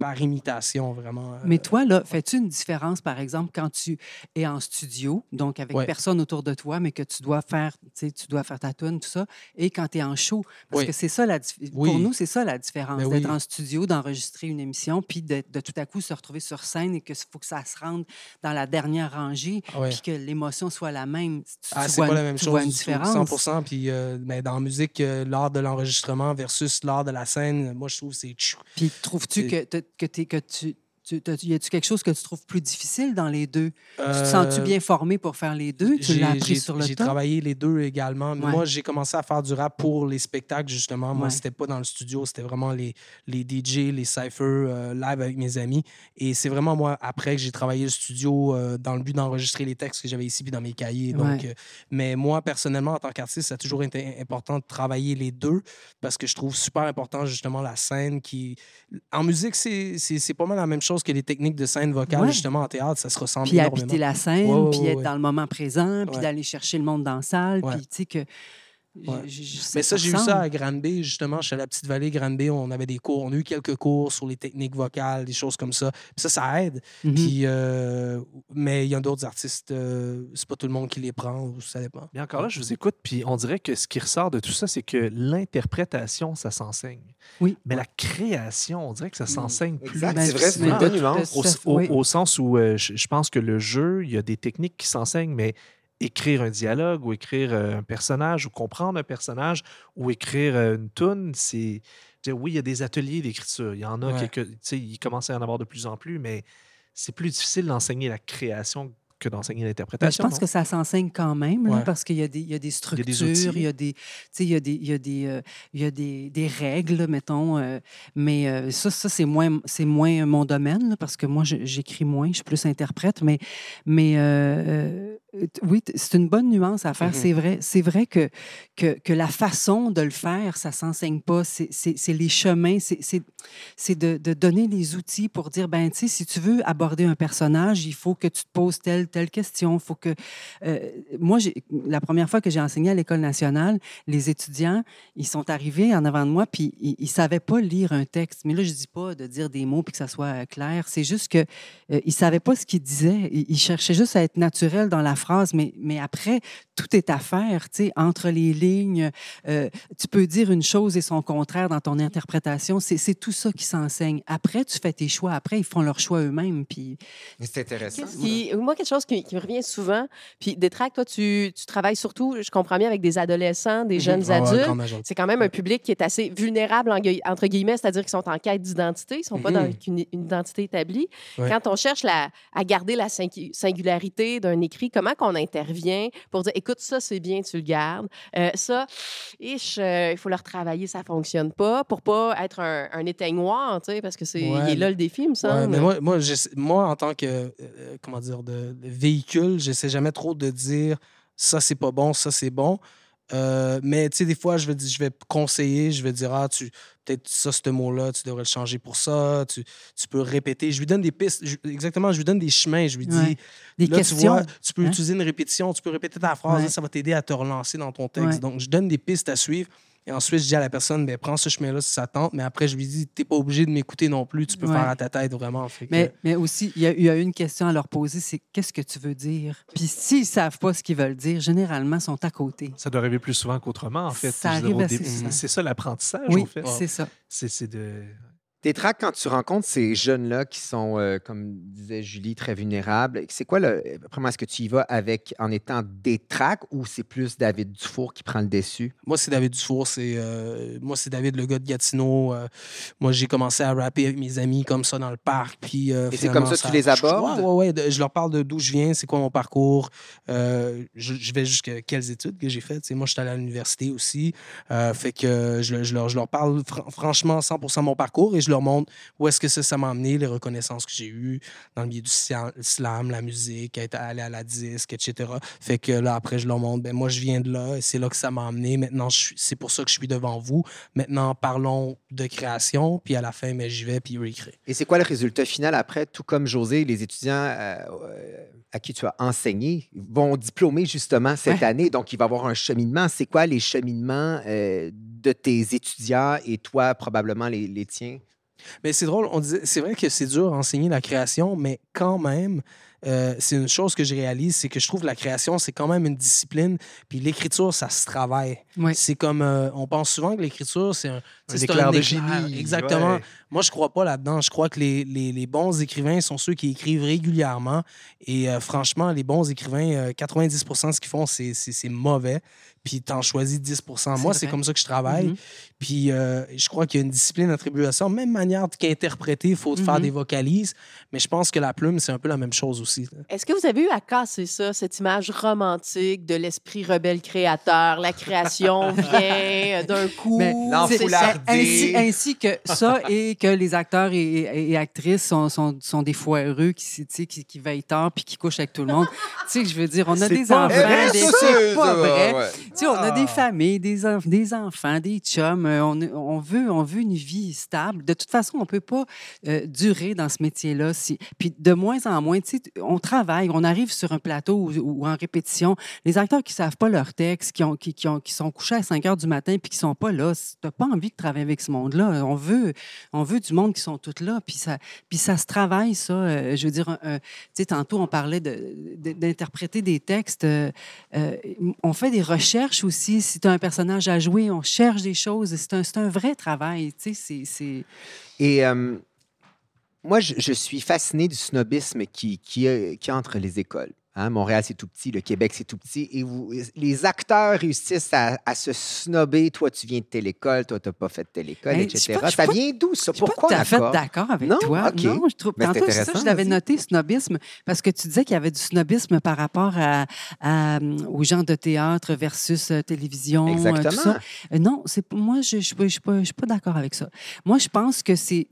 par imitation, vraiment. euh, Mais toi, là, fais-tu une différence, par exemple, quand tu es en studio, donc avec Ouais. personne autour de toi, mais que tu dois faire, tu dois faire ta tune, tout ça, et quand tu es en show? Parce Oui. que c'est ça la Oui. Pour nous, c'est ça la différence, Ben d'être oui. en studio, d'enregistrer une émission, puis de, de tout à coup se retrouver sur scène et qu'il faut que ça se rende dans la dernière rangée, Ah puis que l'émotion soit la même. Tu, Ah, c'est pas la même chose. une différence. 100 Puis euh, ben, dans la musique, euh, l'art de l'enregistrement versus l'art de la scène, moi, je trouve que c'est. Puis trouves-tu que, que, t'es- que tu... tu y a-tu quelque chose que tu trouves plus difficile dans les deux? Tu te Euh, sens-tu bien formé pour faire les deux? Tu l'as appris sur le J'ai travaillé les deux également. Ouais. moi, j'ai commencé à faire du rap pour les spectacles, justement. Moi, Ouais. c'était pas dans le studio, c'était vraiment les, les DJ, les cyphers, euh, live avec mes amis. Et c'est vraiment moi, après que j'ai travaillé le studio euh, dans le but d'enregistrer les textes que j'avais ici puis dans mes cahiers. Donc, Ouais. euh, mais moi, personnellement, en tant qu'artiste, ça a toujours été important de travailler les deux parce que je trouve super important, justement, la scène qui. En musique, c'est pas mal la même chose que les techniques de scène vocale, Ouais. justement, en théâtre. Ça se ressemble puis énormément. habiter la scène, puis être dans le moment présent, puis d'aller chercher le monde dans la salle, puis tu sais que... Ouais. Mais ça, j'ai eu ça à Granby, justement. Chez la petite vallée Granby, on avait des cours. On a eu quelques cours sur les techniques vocales, des choses comme ça. Puis ça, ça aide. Mhm. Puis, euh, mais il y a d'autres artistes, euh, c'est pas tout le monde qui les prend, ou ça dépend. Mais encore là, je vous écoute, puis on dirait que ce qui ressort de tout ça, c'est que l'interprétation, ça s'enseigne. Oui. Mais la création, on dirait que ça s'enseigne plus. C'est vrai, c'est une bonne de- nuance. Au, oui. sens où euh, je, je pense que le jeu, il y a des techniques qui s'enseignent, mais écrire un dialogue ou écrire euh, un personnage ou comprendre un personnage ou écrire euh, une toune, c'est. je Oui, il y a des ateliers d'écriture. Il y en a Ouais. quelques. Tu sais, il commence à y en avoir de plus en plus, mais c'est plus difficile d'enseigner la création que d'enseigner Ben, je l'interprétation. pense non? que ça s'enseigne quand même, là, Ouais. parce qu'il y, a des- il y a des structures, il y a des, il y a des, il y a des, euh, il y a des, des règles, mettons. euh, mais euh, ça, ça c'est moins, c'est moins mon domaine, là, parce que moi, je- j'écris moins, je suis plus interprète. Mais, oui, t- c'est une bonne nuance à faire. Mhm. C'est vrai, c'est vrai que, que, que la façon de le faire, ça s'enseigne pas. C'est les chemins, c'est- de, de donner les outils pour dire, ben, tu sais, si tu veux aborder un personnage, il faut que tu te poses telle, telle question. faut que... euh, moi, la première fois que j'ai enseigné à l'École nationale, les étudiants, ils sont arrivés en avant de moi, puis ils ne savaient pas lire un texte. Mais là, je dis pas de dire des mots puis que ça soit euh, clair. C'est juste qu'ils euh, ne savaient pas ce qu'ils disaient. Ils, ils cherchaient juste à être naturels dans la phrase, mais, mais après, tout est à faire, tu sais, entre les lignes. Euh, tu peux dire une chose et son contraire dans ton interprétation. C'est c'est tout ça qui s'enseigne. Après, tu fais tes choix. Après, ils font leurs choix eux-mêmes. Puis C'est intéressant. Qui- moi, quelque chose qui, qui me revient souvent, puis Détrac, toi, tu, tu travailles surtout, je comprends bien, avec des adolescents, des jeunes Ah ouais, adultes. C'est quand même un public qui est assez vulnérable, entre guillemets, c'est-à-dire qu'ils sont en quête d'identité, ils ne sont pas dans Mhm. une, une identité établie. Ouais. Quand on cherche la- à garder la singu- singularité d'un écrit, comment qu'on on intervient pour dire, écoute, ça, c'est bien, tu le gardes. Euh, ça, euh, il faut le retravailler, ça fonctionne pas, pour pas être un, un éteignoir, tu sais, parce que c'est Ouais, là le défi, me Ouais, semble. mais moi, moi, en tant que euh, comment dire, de, de véhicule, j'essaie jamais trop de dire ça, c'est pas bon, ça, c'est bon. Euh, mais tu sais, des fois, je vais, je vais conseiller, je vais dire, ah, tu peut-être ça, ce mot-là, tu devrais le changer pour ça, tu, tu peux répéter. Je lui donne des pistes, je- exactement, je lui donne des chemins, je lui dis, Ouais. Des là, tu questions. vois, tu peux hein? utiliser une répétition, tu peux répéter ta phrase, Ouais. là, ça va t'aider à te relancer dans ton texte. Ouais. Donc, je donne des pistes à suivre. Et ensuite, je dis à la personne, ben, prends ce chemin-là si ça tente. Mais après, je lui dis, t'es pas obligé de m'écouter non plus. Tu peux Ouais. faire à ta tête vraiment. Fait que- Mais, mais aussi, il y, a, il y a une question à leur poser, c'est qu'est-ce que tu veux dire? Puis s'ils ne savent pas ce qu'ils veulent dire, généralement, ils sont à côté. Ça doit arriver plus souvent qu'autrement, en fait. Ça arrive. C'est ça l'apprentissage, Oui, au fait. c'est ça. C'est c'est de... Tes tracks, quand tu rencontres ces jeunes-là qui sont, euh, comme disait Julie, très vulnérables, c'est quoi le. Vraiment, est-ce que tu y vas avec en étant des tracks ou c'est plus David Dufour qui prend le dessus? Moi, c'est David Dufour. C'est, euh, moi, c'est David, le gars de Gatineau. Euh, moi, j'ai commencé à rapper avec mes amis comme ça dans le parc. Puis, euh, Et c'est comme ça que tu les abordes? Ouais, ouais, ouais. Je leur parle de d'où je viens, c'est quoi mon parcours. Euh, je, je vais jusqu'à quelles études que j'ai faites. Tu sais, moi, je suis allé à l'université aussi. Euh, fait que je, je leur, je leur parle fran- franchement 100 de mon parcours et je leur montre où est-ce que ça, ça m'a amené, les reconnaissances que j'ai eues dans le milieu du slam, la musique, être allé à la disque, etc. Fait que là, après, je leur montre, ben, moi, je viens de là et c'est là que ça m'a amené. Maintenant, je suis- c'est pour ça que je suis devant vous. Maintenant, parlons de création, puis à la fin, mais j'y vais, puis créent. Et c'est quoi le résultat final après? Tout comme José, les étudiants euh, euh, à qui tu as enseigné vont diplômer justement cette Ouais. année. Donc, il va y avoir un cheminement. C'est quoi les cheminements euh, de tes étudiants et toi, probablement les, les tiens? Mais c'est drôle, on disait, c'est vrai que c'est dur à enseigner la création, mais quand même, euh, c'est une chose que je réalise, c'est que je trouve que la création, c'est quand même une discipline, puis l'écriture, ça se travaille. Oui. C'est comme, euh, on pense souvent que l'écriture, c'est un, Un éclair de éclair. génie. Exactement. ouais. Moi, je crois pas là-dedans. Je crois que les, les- les bons écrivains sont ceux qui écrivent régulièrement. Et euh, franchement, les bons écrivains, euh, 90% de ce qu'ils font, c'est- c'est c'est mauvais. Puis t'en choisis 10% Moi, c'est comme ça que je travaille. Mhm. Puis euh, je crois qu'il y a une discipline attribuée à ça. Même manière qu'interpréter, il faut faire Mhm. des vocalises. Mais je pense que la plume, c'est un peu la même chose aussi. Est-ce que vous avez eu à casser ça, cette image romantique de l'esprit rebelle créateur? La création vient euh, d'un coup. Ainsi, ainsi que ça et que les acteurs et, et- et actrices sont, sont, sont des foireux qui, qui, qui veillent tard puis qui couchent avec tout le monde. tu sais, je veux dire, on a des enfants, des... c'est pas vrai. ouais. Tu sais, on a Ah. des familles, des, enf- des enfants, des chums. euh, On, on, veut, on veut une vie stable. De toute façon, on ne peut pas euh, durer dans ce métier-là. Si... Puis de moins en moins, tu sais, on travaille, on arrive sur un plateau ou, ou en répétition. Les acteurs qui ne savent pas leur texte, qui, ont, qui, qui, ont, qui sont couchés à 5 heures du matin puis qui ne sont pas là, tu n'as pas envie de travailler avec ce monde-là. On veut, on veut du monde qui sont tous là. Puis ça, puis ça se travaille, ça. Euh, je veux dire, tu sais, tantôt, on parlait de- de- d'interpréter des textes. on fait des recherches aussi. Si tu as un personnage à jouer, on cherche des choses. C'est un, un vrai travail. Tu sais, c'est. Et euh, moi, je, je suis fasciné du snobisme qui, qui, euh, qui entre les écoles. Hein, Montréal, c'est tout petit, le Québec, c'est tout petit. Et vous, les acteurs réussissent à, à se snobber. Toi, tu viens de telle école, toi, tu n'as pas fait de telle école, etc. pas- ça pas- vient d'où, ça? Je suis pas Pourquoi d'accord? avec Non? toi. Non, je trouve. Ben, c'est tantôt, c'est ça, je l'avais noté, snobisme, parce que tu disais qu'il y avait du snobisme par rapport à, à, euh, aux gens de théâtre versus euh, télévision. euh, tout Exactement. ça. Non, moi, je ne suis pas, d'accord avec ça. Moi, je pense que c'est,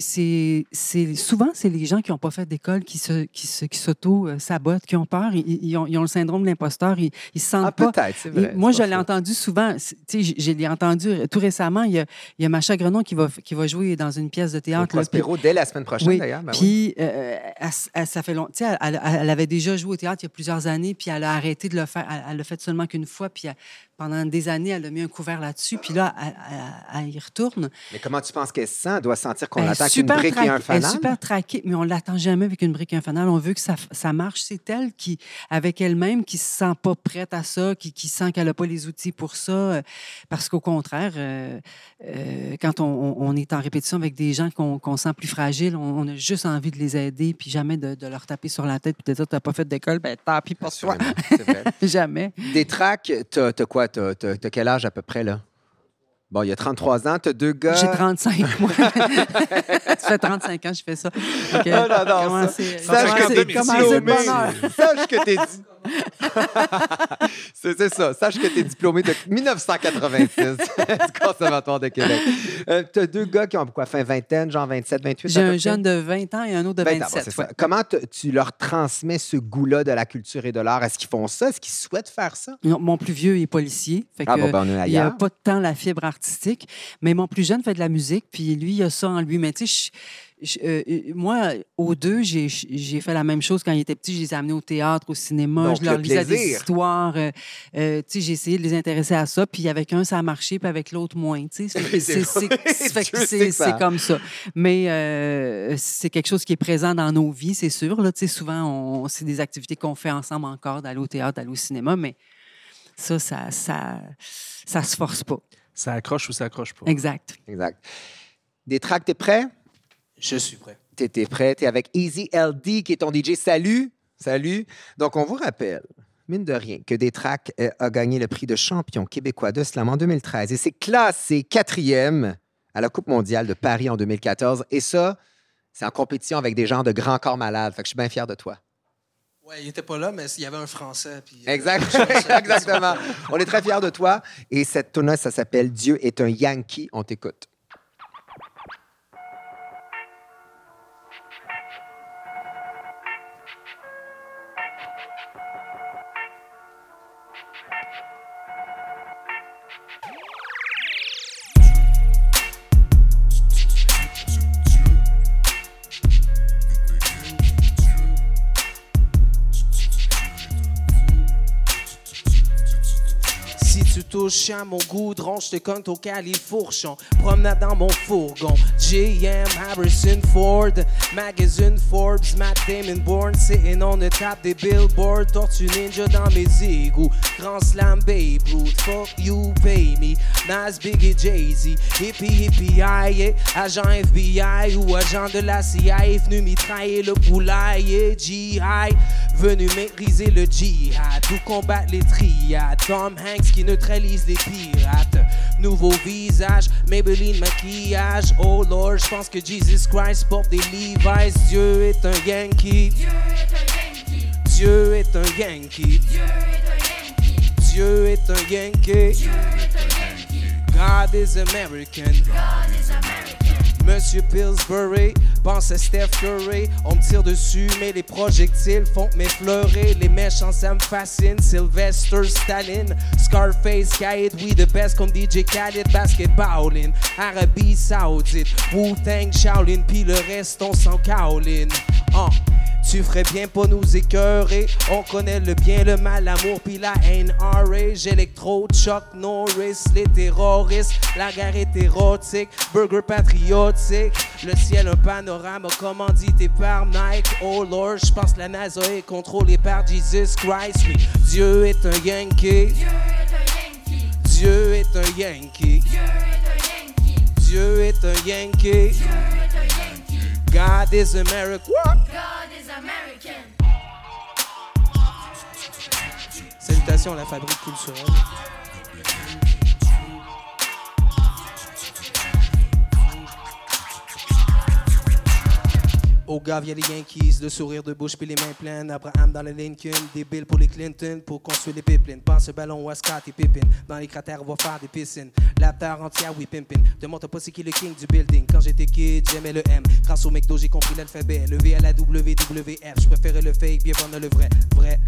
souvent, c'est les gens qui n'ont pas fait d'école qui, s'auto-sabotent, qui ont peur, ils, ils ont, ils ont le syndrome de l'imposteur, ils se sentent Ah, pas. peut-être, c'est Et vrai. moi, je l'ai entendu souvent. Tu sais, je, l'ai entendu tout récemment. Il y a, il y a Macha Grenon qui va, qui va jouer dans une pièce de théâtre. là, puis- Prospero dès la semaine prochaine, Oui, d'ailleurs. ben oui. puis, euh, elle- elle- ça fait longtemps. Tu sais, elle, elle- avait déjà joué au théâtre il y a plusieurs années, puis elle a arrêté de le faire. Elle, l'a fait seulement qu'une fois, puis pendant des années, elle a mis un couvert là-dessus, puis là, elle, elle- elle y retourne. Mais comment tu penses qu'elle se sent? Elle doit sentir qu'on l'attaque une brique et un traquée- Elle est fanal? super traquée, mais on l'attend jamais avec une brique et un fanal. On veut que ça, ça marche. C'est elle qui, avec elle-même, qui se sent pas prête à ça, qui, qui sent qu'elle n'a pas les outils pour ça. euh, Parce qu'au contraire, euh, euh, quand on, on- est en répétition avec des gens qu'on qu'on sent plus fragiles, on, on a juste envie de les aider, puis jamais de, de leur taper sur la tête, puis de dire, t'as pas fait d'école, ben tant pis pour toi. Jamais. Des tracks, t'as t'as quoi? T'as t'as- t'as quel âge à peu près, là? Bon, il y a 33 ans, tu as deux gars. J'ai 35, moi. ça fait 35 ans que je fais ça. Ok. Non, non, non, ça- c'est- Sache comment que t'es? Sache que t'es c'est ça. Sache que tu es diplômé de 1986 du Conservatoire de Québec. tu as deux gars qui ont quoi, fin vingtaine, genre 27, 28 J'ai un jeune de 20 ans et un autre de 20 ans, bon, 27. c'est ça. ouais. Comment tu leur transmets ce goût-là de la culture et de l'art? Est-ce qu'ils font ça? Est-ce qu'ils souhaitent faire ça? Non, Mon plus vieux est policier. Fait Ah que, bon, ben, on est il n'y a ailleurs. pas tant la fibre artistique. Mais mon plus jeune fait de la musique, puis lui, il a ça en lui. Mais tu sais, je- je- euh, euh, moi, aux deux, j'ai j'ai fait la même chose quand ils étaient petits. Je les ai amenés au théâtre, au cinéma. Donc, je leur le lisais des histoires. euh, euh, tu sais, j'ai essayé de les intéresser à ça. Puis avec un, ça a marché, puis avec l'autre, moins. Tu sais, Oui, c'est- comme ça. Mais euh, c'est quelque chose qui est présent dans nos vies, c'est sûr. Là, Tu sais, souvent, on- c'est des activités qu'on fait ensemble encore, d'aller au théâtre, d'aller au cinéma. Mais ça, ça, ça, ça se force pas. Ça accroche ou ça accroche pas. Exact. Exact. Des tracks, t'es prêt? Je suis prêt. T'es t'es prêt? T'es avec Easy LD qui est ton DJ. Salut! Salut! Donc, on vous rappelle, mine de rien, que Détrac euh, a gagné le prix de champion québécois de slam en 2013 et s'est classé quatrième à la Coupe mondiale de Paris en 2014. Et ça, c'est en compétition avec des gens de grand corps malades. Fait que je suis bien fier de toi. Ouais, il était pas là, mais il y avait un Français. Puis, euh, Exact, exactement. On est très fiers de toi. Et cette tune ça s'appelle Dieu est un Yankee. On t'écoute. À mon goudron, je te compte au califourchon. Promenade dans mon fourgon. J.M. Harrison Ford. Magazine Forbes. Matt Damon Born. Sitting on the top des billboards. Tortue Ninja dans mes égouts. Grand Slam Babe Ruth. Fuck you, pay me. Nas, Biggie, Jay-Z. Hippie, hippie, aïe. Agent FBI ou agent de la CIA. Venu mitrailler le poulailler. G.I. Venu maîtriser le djihad. Ou combattre les triades. Tom Hanks qui neutralise les pirates. Nouveau visage, Maybelline maquillage. Oh Lord, je que Jesus Christ porte des Levi's. Dieu est un Yankee. Dieu est un Yankee. Dieu est un Yankee. God is American. Monsieur Pillsbury pense à Steph Curry. On me tire dessus, mais les projectiles font m'effleurer. Les méchants, ça me fascine. Sylvester Stalin, Scarface, Khaled, we the best comme DJ Khaled, basketballin'. Arabie Saoudite, Wu-Tang, Shaolin, puis le reste, on s'en Kaolin. Ah. Tu ferais bien pas nous écœurer. On connaît le bien, le mal, l'amour, puis la haine. Rage, électro, Chuck Norris, les terroristes. La guerre est érotique, burger patriotique. Le ciel, un panorama commandité par Nike. Oh Lord, je pense la NASA est contrôlée par Jesus Christ. Oui, Dieu est un Yankee. Dieu est un Yankee. Dieu est un Yankee. God is America. Salutations à la fabrique culturelle. Au gars, via les Yankees, le sourire de bouche puis les mains pleines. Abraham dans le Lincoln, des billes pour les Clinton pour construire les pipelines. Passe le ballon à et Pippin. Dans les cratères, on va faire des piscines. La terre entière, oui, pimpin. Demande pas c'est qui le king du building. Quand j'étais kid, j'aimais le M. Grâce au McDo, j'ai compris l'alphabet. Le V à la WWF. Je préférais le fake, bien bon le vrai. Vrai.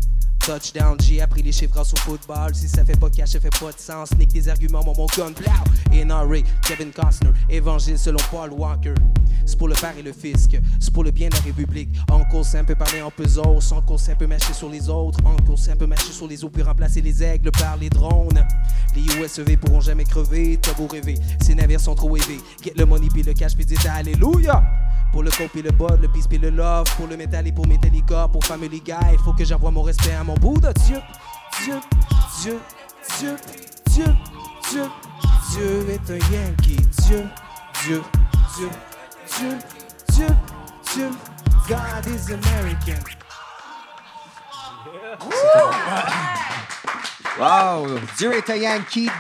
Touchdown, j'ai appris les chiffres grâce au football. Si ça fait pas cash, ça fait pas de sens. Nique tes arguments, mon, mon gun, blau. NRA, Kevin Costner, évangile selon Paul Walker. C'est pour le père et le fisc, c'est pour le bien de la République. Uncle Sam peut parler en puzzle, Uncle Sam peut mâcher sur les autres. Uncle Sam peut mâcher sur les eaux, puis remplacer les aigles par les drones. Les USEV pourront jamais crever, t'as beau rêver. Ces navires sont trop élevés. Get le money, puis le cash, puis dites Alléluia. Pour le coke puis le bud, le peace puis le love. Pour le métal et pour Metallica, pour Family Guy. Faut que j'envoie mon respect à mon Bouddha. Dieu, Dieu, Dieu, Dieu, Dieu, Dieu. Dieu est un Yankee. Dieu, Dieu, Dieu, Dieu, Dieu, Dieu. God is American. Wow! Dieu est un Yankee.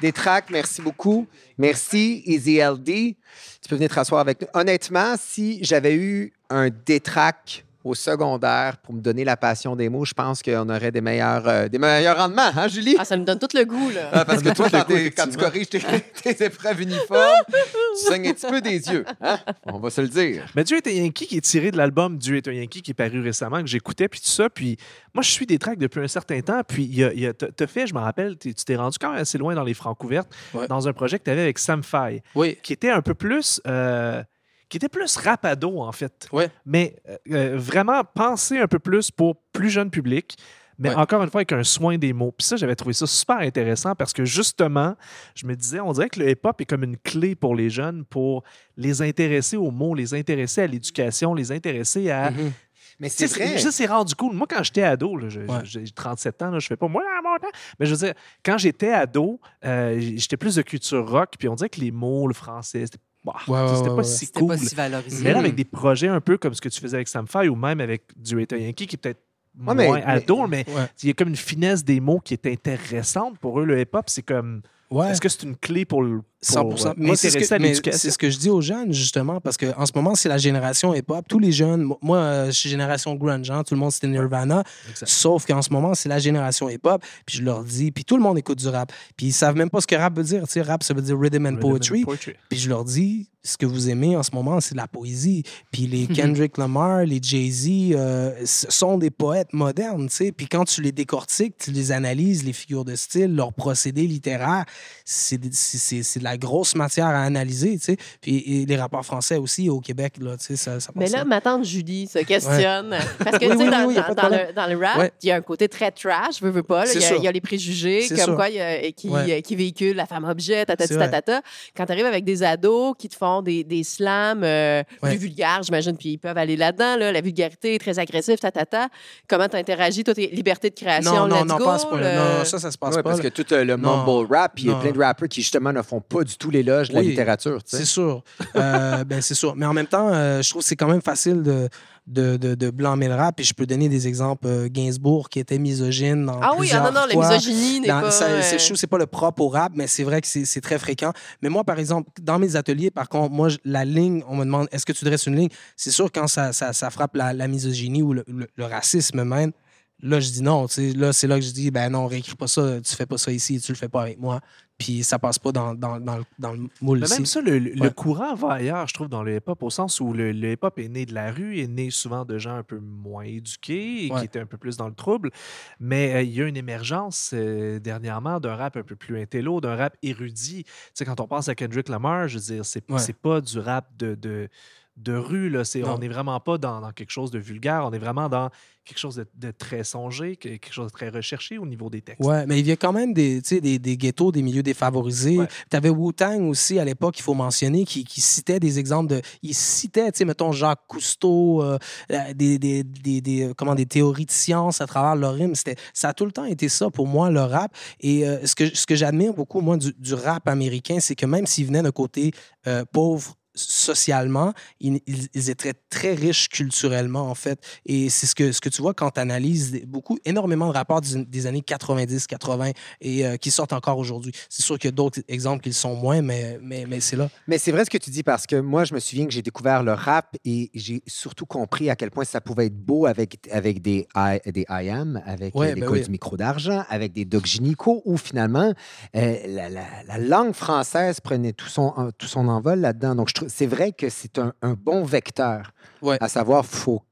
Des merci beaucoup. Merci, Easy LD. Tu peux venir te rasseoir avec nous. Honnêtement, si j'avais eu un détrac au secondaire pour me donner la passion des mots, je pense qu'on aurait des meilleurs, euh, des meilleurs rendements, hein, Julie? Ah, ça me donne tout le goût, là. Ah, parce que toi, quand, le goût, t'es- quand tu corriges tes, tes épreuves uniformes, tu saignes un petit peu des yeux. hein? On va se le dire. Mais Dieu est un Yankee qui est tiré de l'album Dieu est un Yankee qui est paru récemment, que j'écoutais, puis tout ça. Puis moi, je suis des tracks depuis un certain temps. Puis il y a- il y a- t'as t'as fait, je me rappelle, tu t'es rendu quand même assez loin dans les francs couvertes, Ouais. dans un projet que tu avais avec Sam Fay, Oui. qui était un peu plus. euh, qui était plus rapado, en fait. Ouais. Mais euh, euh, vraiment pensé un peu plus pour plus jeune public. Mais Ouais. encore une fois, avec un soin des mots. Puis ça, j'avais trouvé ça super intéressant parce que justement, je me disais, on dirait que le hip-hop est comme une clé pour les jeunes pour les intéresser aux mots, les intéresser à l'éducation, les intéresser à. Mhm. Mais c'est vrai. Ça, c'est rendu cool. Moi, quand j'étais ado, Ouais. j'ai 37 ans, là, je fais pas moi à mon temps. Mais je veux dire, quand j'étais ado, euh, j'étais plus de culture rock, puis on dirait que les mots, le français, c'était bah, Ouais, ouais, c'était ouais, pas ouais. si C'était cool. pas si valorisé. Mais là, avec des projets un peu comme ce que tu faisais avec Sam Fay ou même avec Du Yankee, qui est peut-être moins mais- ado, mais Ouais. il y a comme une finesse des mots qui est intéressante pour eux. Le hip-hop, c'est comme. Ouais. Est-ce que c'est une clé pour, le, pour 100%. euh, Moi, c'est ce, ce que je dis aux jeunes, justement, parce qu'en ce moment, c'est la génération hip-hop. Tous les jeunes, mo- moi, euh, je suis génération grunge, hein, tout le monde, c'était Nirvana. Exact. Sauf qu'en ce moment, c'est la génération hip-hop. Puis je leur dis, puis tout le monde écoute du rap. Puis ils savent même pas ce que rap veut dire. Tu rap, ça veut dire rhythm and Rhythm and poetry. Puis je leur dis, ce que vous aimez en ce moment, c'est la poésie. Puis les Kendrick Lamar, les Jay-Z, euh, sont des poètes modernes, tu sais. Puis quand tu les décortiques, tu les analyses, les figures de style, leurs procédés littéraires, c'est de la grosse matière à analyser, tu sais. Puis et les rappeurs français aussi au Québec, là, tu sais, ça, ça Mais là, ma tante Julie se questionne. Parce que, Oui, tu sais, oui, dans, oui, le, dans le rap, Ouais. il y a un côté très trash, veux, veux pas. Il y, a- sûr. il y a les préjugés, comme sûr. quoi, il y a- qui, Ouais. qui véhiculent la femme objet, tatati tatata. Quand tu arrives avec des ados qui te font des, des slams euh, Ouais. plus vulgaires, j'imagine, puis ils peuvent aller là-dedans, là, la vulgarité est très agressive, tatata. Comment tu interagis, toi, tes libertés de création, Non, non, let's non, go, pas le- Non, ça, ça se passe Ouais, pas. parce là. que tout euh, le mumble rap, puis il y a plein de rappeurs qui, justement, ne font pas du tout l'éloge de la littérature. tu sais. C'est sûr. Euh, ben, c'est sûr. Mais en même temps, euh, je trouve que c'est quand même facile de, de, de, de blâmer le rap. Et je peux donner des exemples. Euh, Gainsbourg, qui était misogyne dans Ah oui, ah non, non, la misogynie n'est Dans- pas... ça- c'est, je trouve que c'est pas le propre au rap, mais c'est vrai que c'est, c'est très fréquent. Mais moi, par exemple, dans mes ateliers, par contre, moi, la ligne, on me demande est-ce que tu dresses une ligne? C'est sûr, quand ça, ça, ça frappe la, la misogynie ou le, le- le racisme même, là, je dis non. Là, c'est là que je dis ben non, réécris pas ça, tu fais pas ça ici, tu le fais pas avec moi. Puis ça passe pas dans, dans, dans, le- dans le moule Mais ici. même ça, le, le courant va ailleurs, je trouve, dans le hip-hop, au sens où le, le hip-hop est né de la rue, est né souvent de gens un peu moins éduqués et Ouais. qui étaient un peu plus dans le trouble. Mais euh, il y a une émergence euh, dernièrement d'un rap un peu plus intello, d'un rap érudit. Tu sais, quand on pense à Kendrick Lamar, je veux dire, c'est Ouais. pas du rap de, de, de rue. Là. On n'est vraiment pas dans, dans quelque chose de vulgaire, on est vraiment dans quelque chose de, de très songé, que- quelque chose de très recherché au niveau des textes. Ouais, mais il vient quand même des, des, des ghettos, des milieux défavorisés. Ouais. Tu avais Wu-Tang aussi à l'époque, il faut mentionner, qui, qui citait des exemples de. Il citait, tu sais, mettons, Jacques Cousteau, euh, euh, des, des, euh, comment, des théories de science à travers leur rime. Ça a tout le temps été ça pour moi, le rap. Et euh, ce que, ce que j'admire beaucoup, moi, du, du rap américain, c'est que même s'il venait d'un côté euh, pauvre, socialement, ils, étaient très riches culturellement, en fait. Et c'est ce que, ce que tu vois quand tu analyses beaucoup, énormément de rapports des, des années 90, 80 et euh, qui sortent encore aujourd'hui. C'est sûr qu'il y a d'autres exemples qui le sont moins, mais, mais, mais c'est là. Mais c'est vrai ce que tu dis parce que moi, je me souviens que j'ai découvert le rap et j'ai surtout compris à quel point ça pouvait être beau avec, avec des, I, des IAM, avec Ouais, euh, les ben codes oui. du micro d'argent, avec des Doc Gynéco, où finalement, euh, la, la- la langue française prenait tout son, tout son envol là-dedans. Donc, je c'est vrai que c'est un, un bon vecteur. Ouais. À savoir, il faut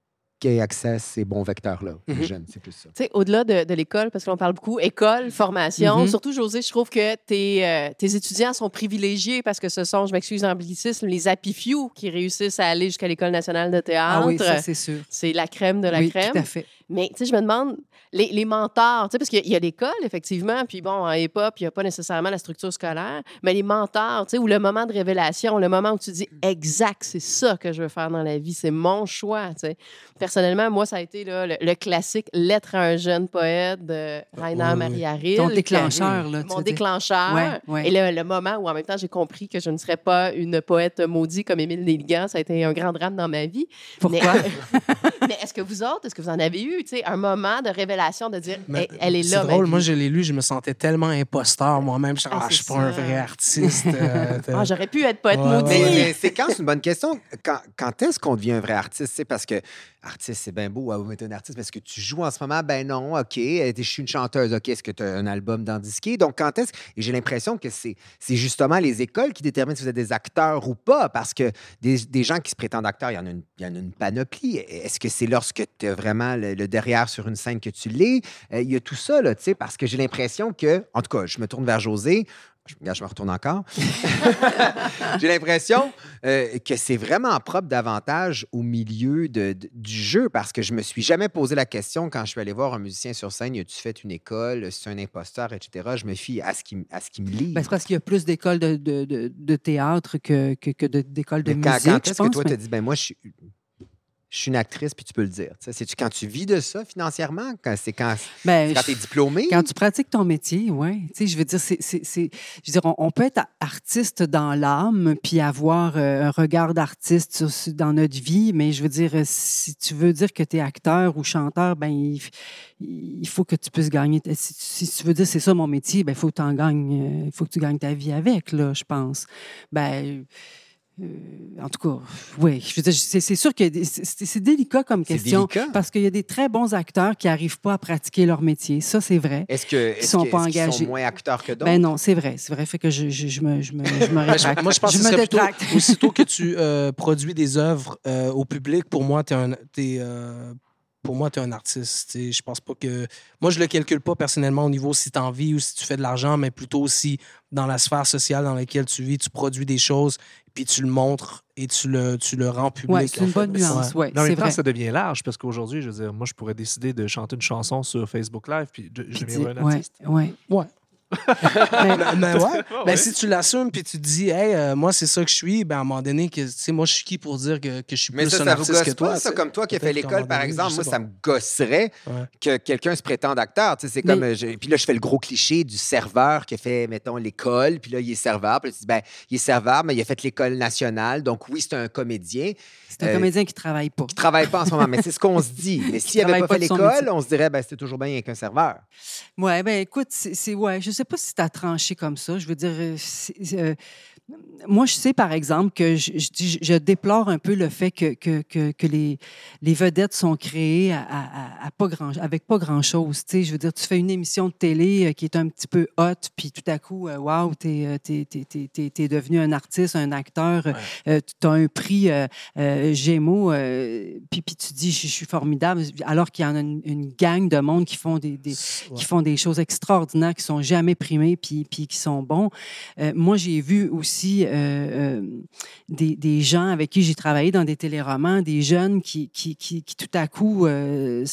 qu'il y ait accès à ces bons vecteurs-là. Les Mhm. jeunes, c'est plus ça. Tu sais, au-delà de, de l'école, parce que l'on parle beaucoup école, formation, Mhm. surtout, José, je trouve que tes, euh, tes étudiants sont privilégiés parce que ce sont, je m'excuse l'anglicisme, les happy few qui réussissent à aller jusqu'à l'École nationale de théâtre. Ah oui, ça, c'est sûr. c'est la crème de la oui, crème. tout à fait. Mais tu sais, je me demande, les, les mentors, tu sais, parce qu'il y a- l'école, effectivement, puis bon, en hip-hop, il n'y a pas nécessairement la structure scolaire, mais les mentors, tu sais, ou le moment de révélation, le moment où tu dis, exact, c'est ça que je veux faire dans la vie, c'est mon choix, tu sais. Personnellement, moi, ça a été là, le, le classique Lettre à un jeune poète de Rainer Oui. Maria Rilke. Ton déclencheur, là. tu Mon déclencheur. Ouais, ouais. Et le, le moment où, en même temps, j'ai compris que je ne serais pas une poète maudite comme Émile Nelligan, ça a été un grand drame dans ma vie. Pourquoi? Mais, mais est-ce que vous autres, est-ce que vous en avez eu eu, tu sais, un moment de révélation de dire, Mais elle, elle est c'est là. ma drôle, moi je l'ai lu, je me sentais tellement imposteur moi-même. Je, Ah, ah, je c'est suis pas un vrai artiste. euh, Ah, j'aurais pu être poète Ouais, maudit. ouais, Mais, ouais. mais c'est quand, c'est une bonne question. Quand, quand est-ce qu'on devient un vrai artiste? C'est parce que artiste, c'est bien beau, vous êtes un artiste, parce que tu joues en ce moment, ben non, OK, euh, je suis une chanteuse, OK, est-ce que tu as un album dans disqué? Donc, quand est-ce. Et j'ai l'impression que c'est, justement les écoles qui déterminent si vous êtes des acteurs ou pas, parce que des, gens qui se prétendent acteurs, il y en a une, panoplie. Est-ce que c'est lorsque tu as vraiment le, derrière sur une scène que tu l'es? Euh, Il y a tout ça, tu sais, parce que j'ai l'impression que, en tout cas, je me tourne vers José. Je, regarde, je me retourne encore. J'ai l'impression euh, que c'est vraiment propre davantage au milieu de- de- du jeu parce que je me suis jamais posé la question quand je suis allé voir un musicien sur scène, as-tu fait une école, c'est un imposteur, etc. Je me fie à ce qui, à ce qui me livre. Ben, c'est parce qu'il y a plus d'écoles de, de, théâtre que, que, que d'écoles de, quand, musique, quand est-ce que toi, mais- tu as dit, ben moi, je suis, je suis une actrice, puis tu peux le dire. C'est-tu quand tu vis de ça financièrement? Quand, c'est quand, Ben, quand tu es diplômé? Quand tu pratiques ton métier, oui. Je veux dire, c'est, c'est, c'est- je veux dire, on, on peut être artiste dans l'âme puis avoir euh, un regard d'artiste dans notre vie, mais je veux dire, si tu veux dire que tu es acteur ou chanteur, ben il, faut que tu puisses gagner. Si, si tu veux dire c'est ça mon métier, ben il faut que tu en gagnes, euh, il faut que tu gagnes ta vie avec, là, je pense. Ben. Euh, en tout cas, oui, je veux dire, c'est, sûr que c'est, délicat comme C'est question délicat. parce qu'il y a des très bons acteurs qui n'arrivent pas à pratiquer leur métier. Ça, c'est vrai. Est-ce que, est-ce sont que- pas est-ce qu'ils engagés. sont moins acteurs que d'autres? Ben non, c'est vrai, c'est vrai. Fait que je, je, je me, je me, je me Ben, rétracte. moi, je pense que je ce me plutôt, aussitôt que tu euh, produis des œuvres euh, au public, pour moi, tu es un, t'es, euh, pour moi, tu es un artiste. Je pense pas que. Moi, je le calcule pas personnellement au niveau si tu en vis ou si tu fais de l'argent, mais plutôt si dans la sphère sociale dans laquelle tu vis, tu produis des choses, puis tu le montres et tu le, tu le rends public. Ouais, c'est une bonne nuance. Ouais, c'est même temps, ça devient large parce qu'aujourd'hui, je veux dire, moi, je pourrais décider de chanter une chanson sur Facebook Live puis je, dis- un ouais, artiste. ouais. Ouais. Mais- Ben, ben ouais. Ouais, Ben, ouais. si tu l'assumes puis tu te dis, hey, euh, moi, c'est ça que je suis, ben, à un moment donné, que, tu sais, moi, je suis qui pour dire que, que je suis Mais plus ça, un ça vous artiste gosse que toi? pas, ça, comme toi qui as fait l'école, par exemple. Moi, ça me gosserait Ouais. que quelqu'un se prétende acteur. Tu sais, c'est comme. euh, je- Puis là, je fais le gros cliché du serveur qui a fait, mettons, l'école, puis là, il est serveur. Puis là, tu dis, ben, il est serveur, mais il a fait l'école nationale. Donc, oui, c'est un comédien C'est un Euh, comédien qui travaille pas. qui travaille pas en ce moment. Mais c'est ce qu'on se dit. Mais s'il n'avait pas pas fait l'école, on se dirait, ben, c'était toujours bien avec un serveur. Ouais, ben écoute, c'est c'est- ouais, je sais pas si tu as tranché comme ça. Je veux dire, euh, euh, moi, je sais par exemple que je, je, dis- je déplore un peu le fait que, que, que, que les, les vedettes sont créées à, à- à pas grand, avec pas grand chose. Tu sais, je veux dire, tu fais une émission de télé euh, qui est un petit peu hot, puis tout à coup, wow, t'es t'es- t'es- t'es- t'es- t'es devenu un artiste, un acteur, euh, tu as un prix euh, Gémeaux, puis, puis tu dis, je, je suis formidable, alors qu'il y en a une, une gang de monde qui font des, des- Ouais. qui font des choses extraordinaires, qui sont jamais primés, puis, puis qui sont bons. Euh, moi, j'ai vu aussi euh, euh, des, des gens avec qui j'ai travaillé dans des téléromans, des jeunes qui, qui, qui, qui, tout à coup euh,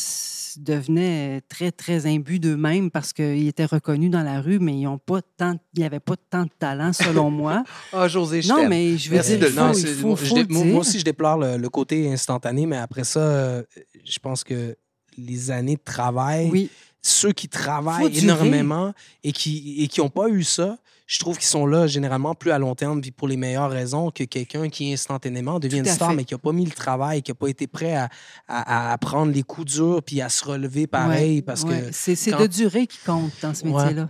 devenaient très, très imbus d'eux-mêmes parce qu'ils étaient reconnus dans la rue, mais ils n'ont pas tant, il n'y avait pas tant de talent, selon moi. Ah, José, je non, mais je veux Merci dire, de il faut, Non, il faut, je dire. moi aussi, je déplore le, le côté instantané, mais après ça, je pense que les années de travail, Oui, ceux qui travaillent énormément et qui et qui n'ont pas eu ça, je trouve qu'ils sont là généralement plus à long terme puis pour les meilleures raisons que quelqu'un qui instantanément devient une star fait. mais qui n'a pas mis le travail, qui n'a pas été prêt à, à, à prendre les coups durs puis à se relever pareil Ouais, parce ouais. que c'est c'est quand- de durée qui compte dans ce métier-là.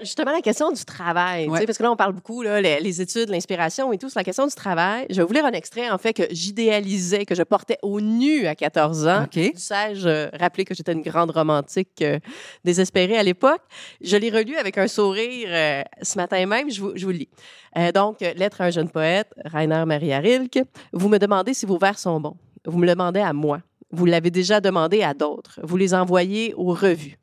justement la question du travail, tu Ouais. sais, parce que là, on parle beaucoup, là, les, les études, l'inspiration et tout, sur la question du travail. Je vais vous lire un extrait, en fait, que j'idéalisais, que je portais au nu à 14 ans. OK. Sais-je euh, rappeler que j'étais une grande romantique euh, désespérée à l'époque? Je l'ai relu avec un sourire euh, ce matin même, je vous, lis. Euh, donc, euh, Lettre à un jeune poète, Rainer Maria Rilke. Vous me demandez si vos vers sont bons. Vous me le demandez à moi. Vous l'avez déjà demandé à d'autres. Vous les envoyez aux revues.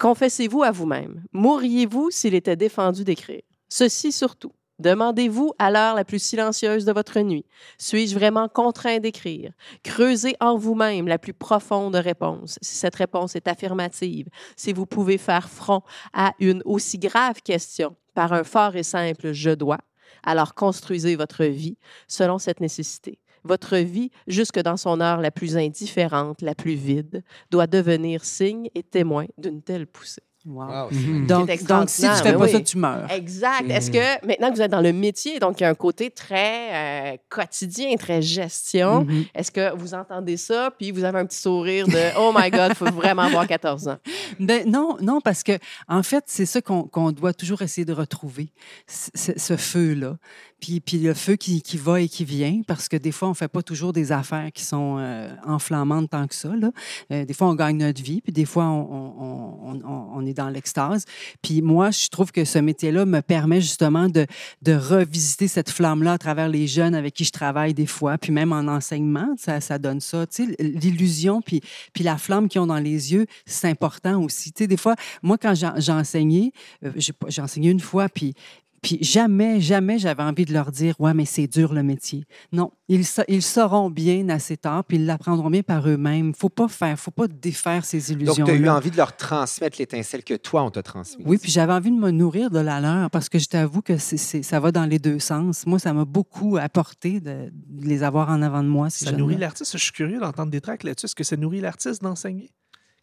Confessez-vous à vous-même. Mourriez-vous s'il était défendu d'écrire? Ceci surtout. Demandez-vous à l'heure la plus silencieuse de votre nuit. Suis-je vraiment contraint d'écrire? Creusez en vous-même la plus profonde réponse. Si cette réponse est affirmative, si vous pouvez faire front à une aussi grave question par un fort et simple je dois, alors construisez votre vie selon cette nécessité. Votre vie, jusque dans son heure la plus indifférente, la plus vide, doit devenir signe et témoin d'une telle poussée. Wow. Wow, Mhm. Donc, si tu fais ben pas oui. ça, tu meurs. Exact. Est-ce que maintenant que vous êtes dans le métier, donc il y a un côté très euh, quotidien, très gestion, Mhm. est-ce que vous entendez ça, puis vous avez un petit sourire de Oh my God, il faut vraiment avoir 14 ans? Ben, non, non, parce que en fait, c'est ça qu'on doit toujours essayer de retrouver, ce, ce feu-là. Puis, puis le feu qui, qui va et qui vient, parce que des fois, on fait pas toujours des affaires qui sont euh, enflammantes tant que ça. Là. Euh, des fois, on gagne notre vie, puis des fois, on, on, on- on- on est dans l'extase. Puis moi, je trouve que ce métier-là me permet justement de, de revisiter cette flamme-là à travers les jeunes avec qui je travaille des fois, puis même en enseignement, ça, ça donne ça. Tu sais, l'illusion, puis, puis la flamme qu'ils ont dans les yeux, c'est important aussi. Tu sais, des fois, moi, quand enseigné, euh, j'ai enseigné une fois, puis, puis jamais, jamais j'avais envie de leur dire Ouais, mais c'est dur le métier. Non, ils, ils sauront bien assez tard, puis ils l'apprendront bien par eux-mêmes. faut pas faire, faut pas défaire ces Donc, illusions. tu as eu envie de leur transmettre l'étincelle que toi, on t'a transmise. Oui, puis j'avais envie de me nourrir de la leur parce que je t'avoue que c'est- c'est- ça va dans les deux sens. Moi, ça m'a beaucoup apporté de, de les avoir en avant de moi. ces Ça nourrit l'artiste. Je suis curieux d'entendre des tracks là-dessus. Est-ce que ça nourrit l'artiste d'enseigner?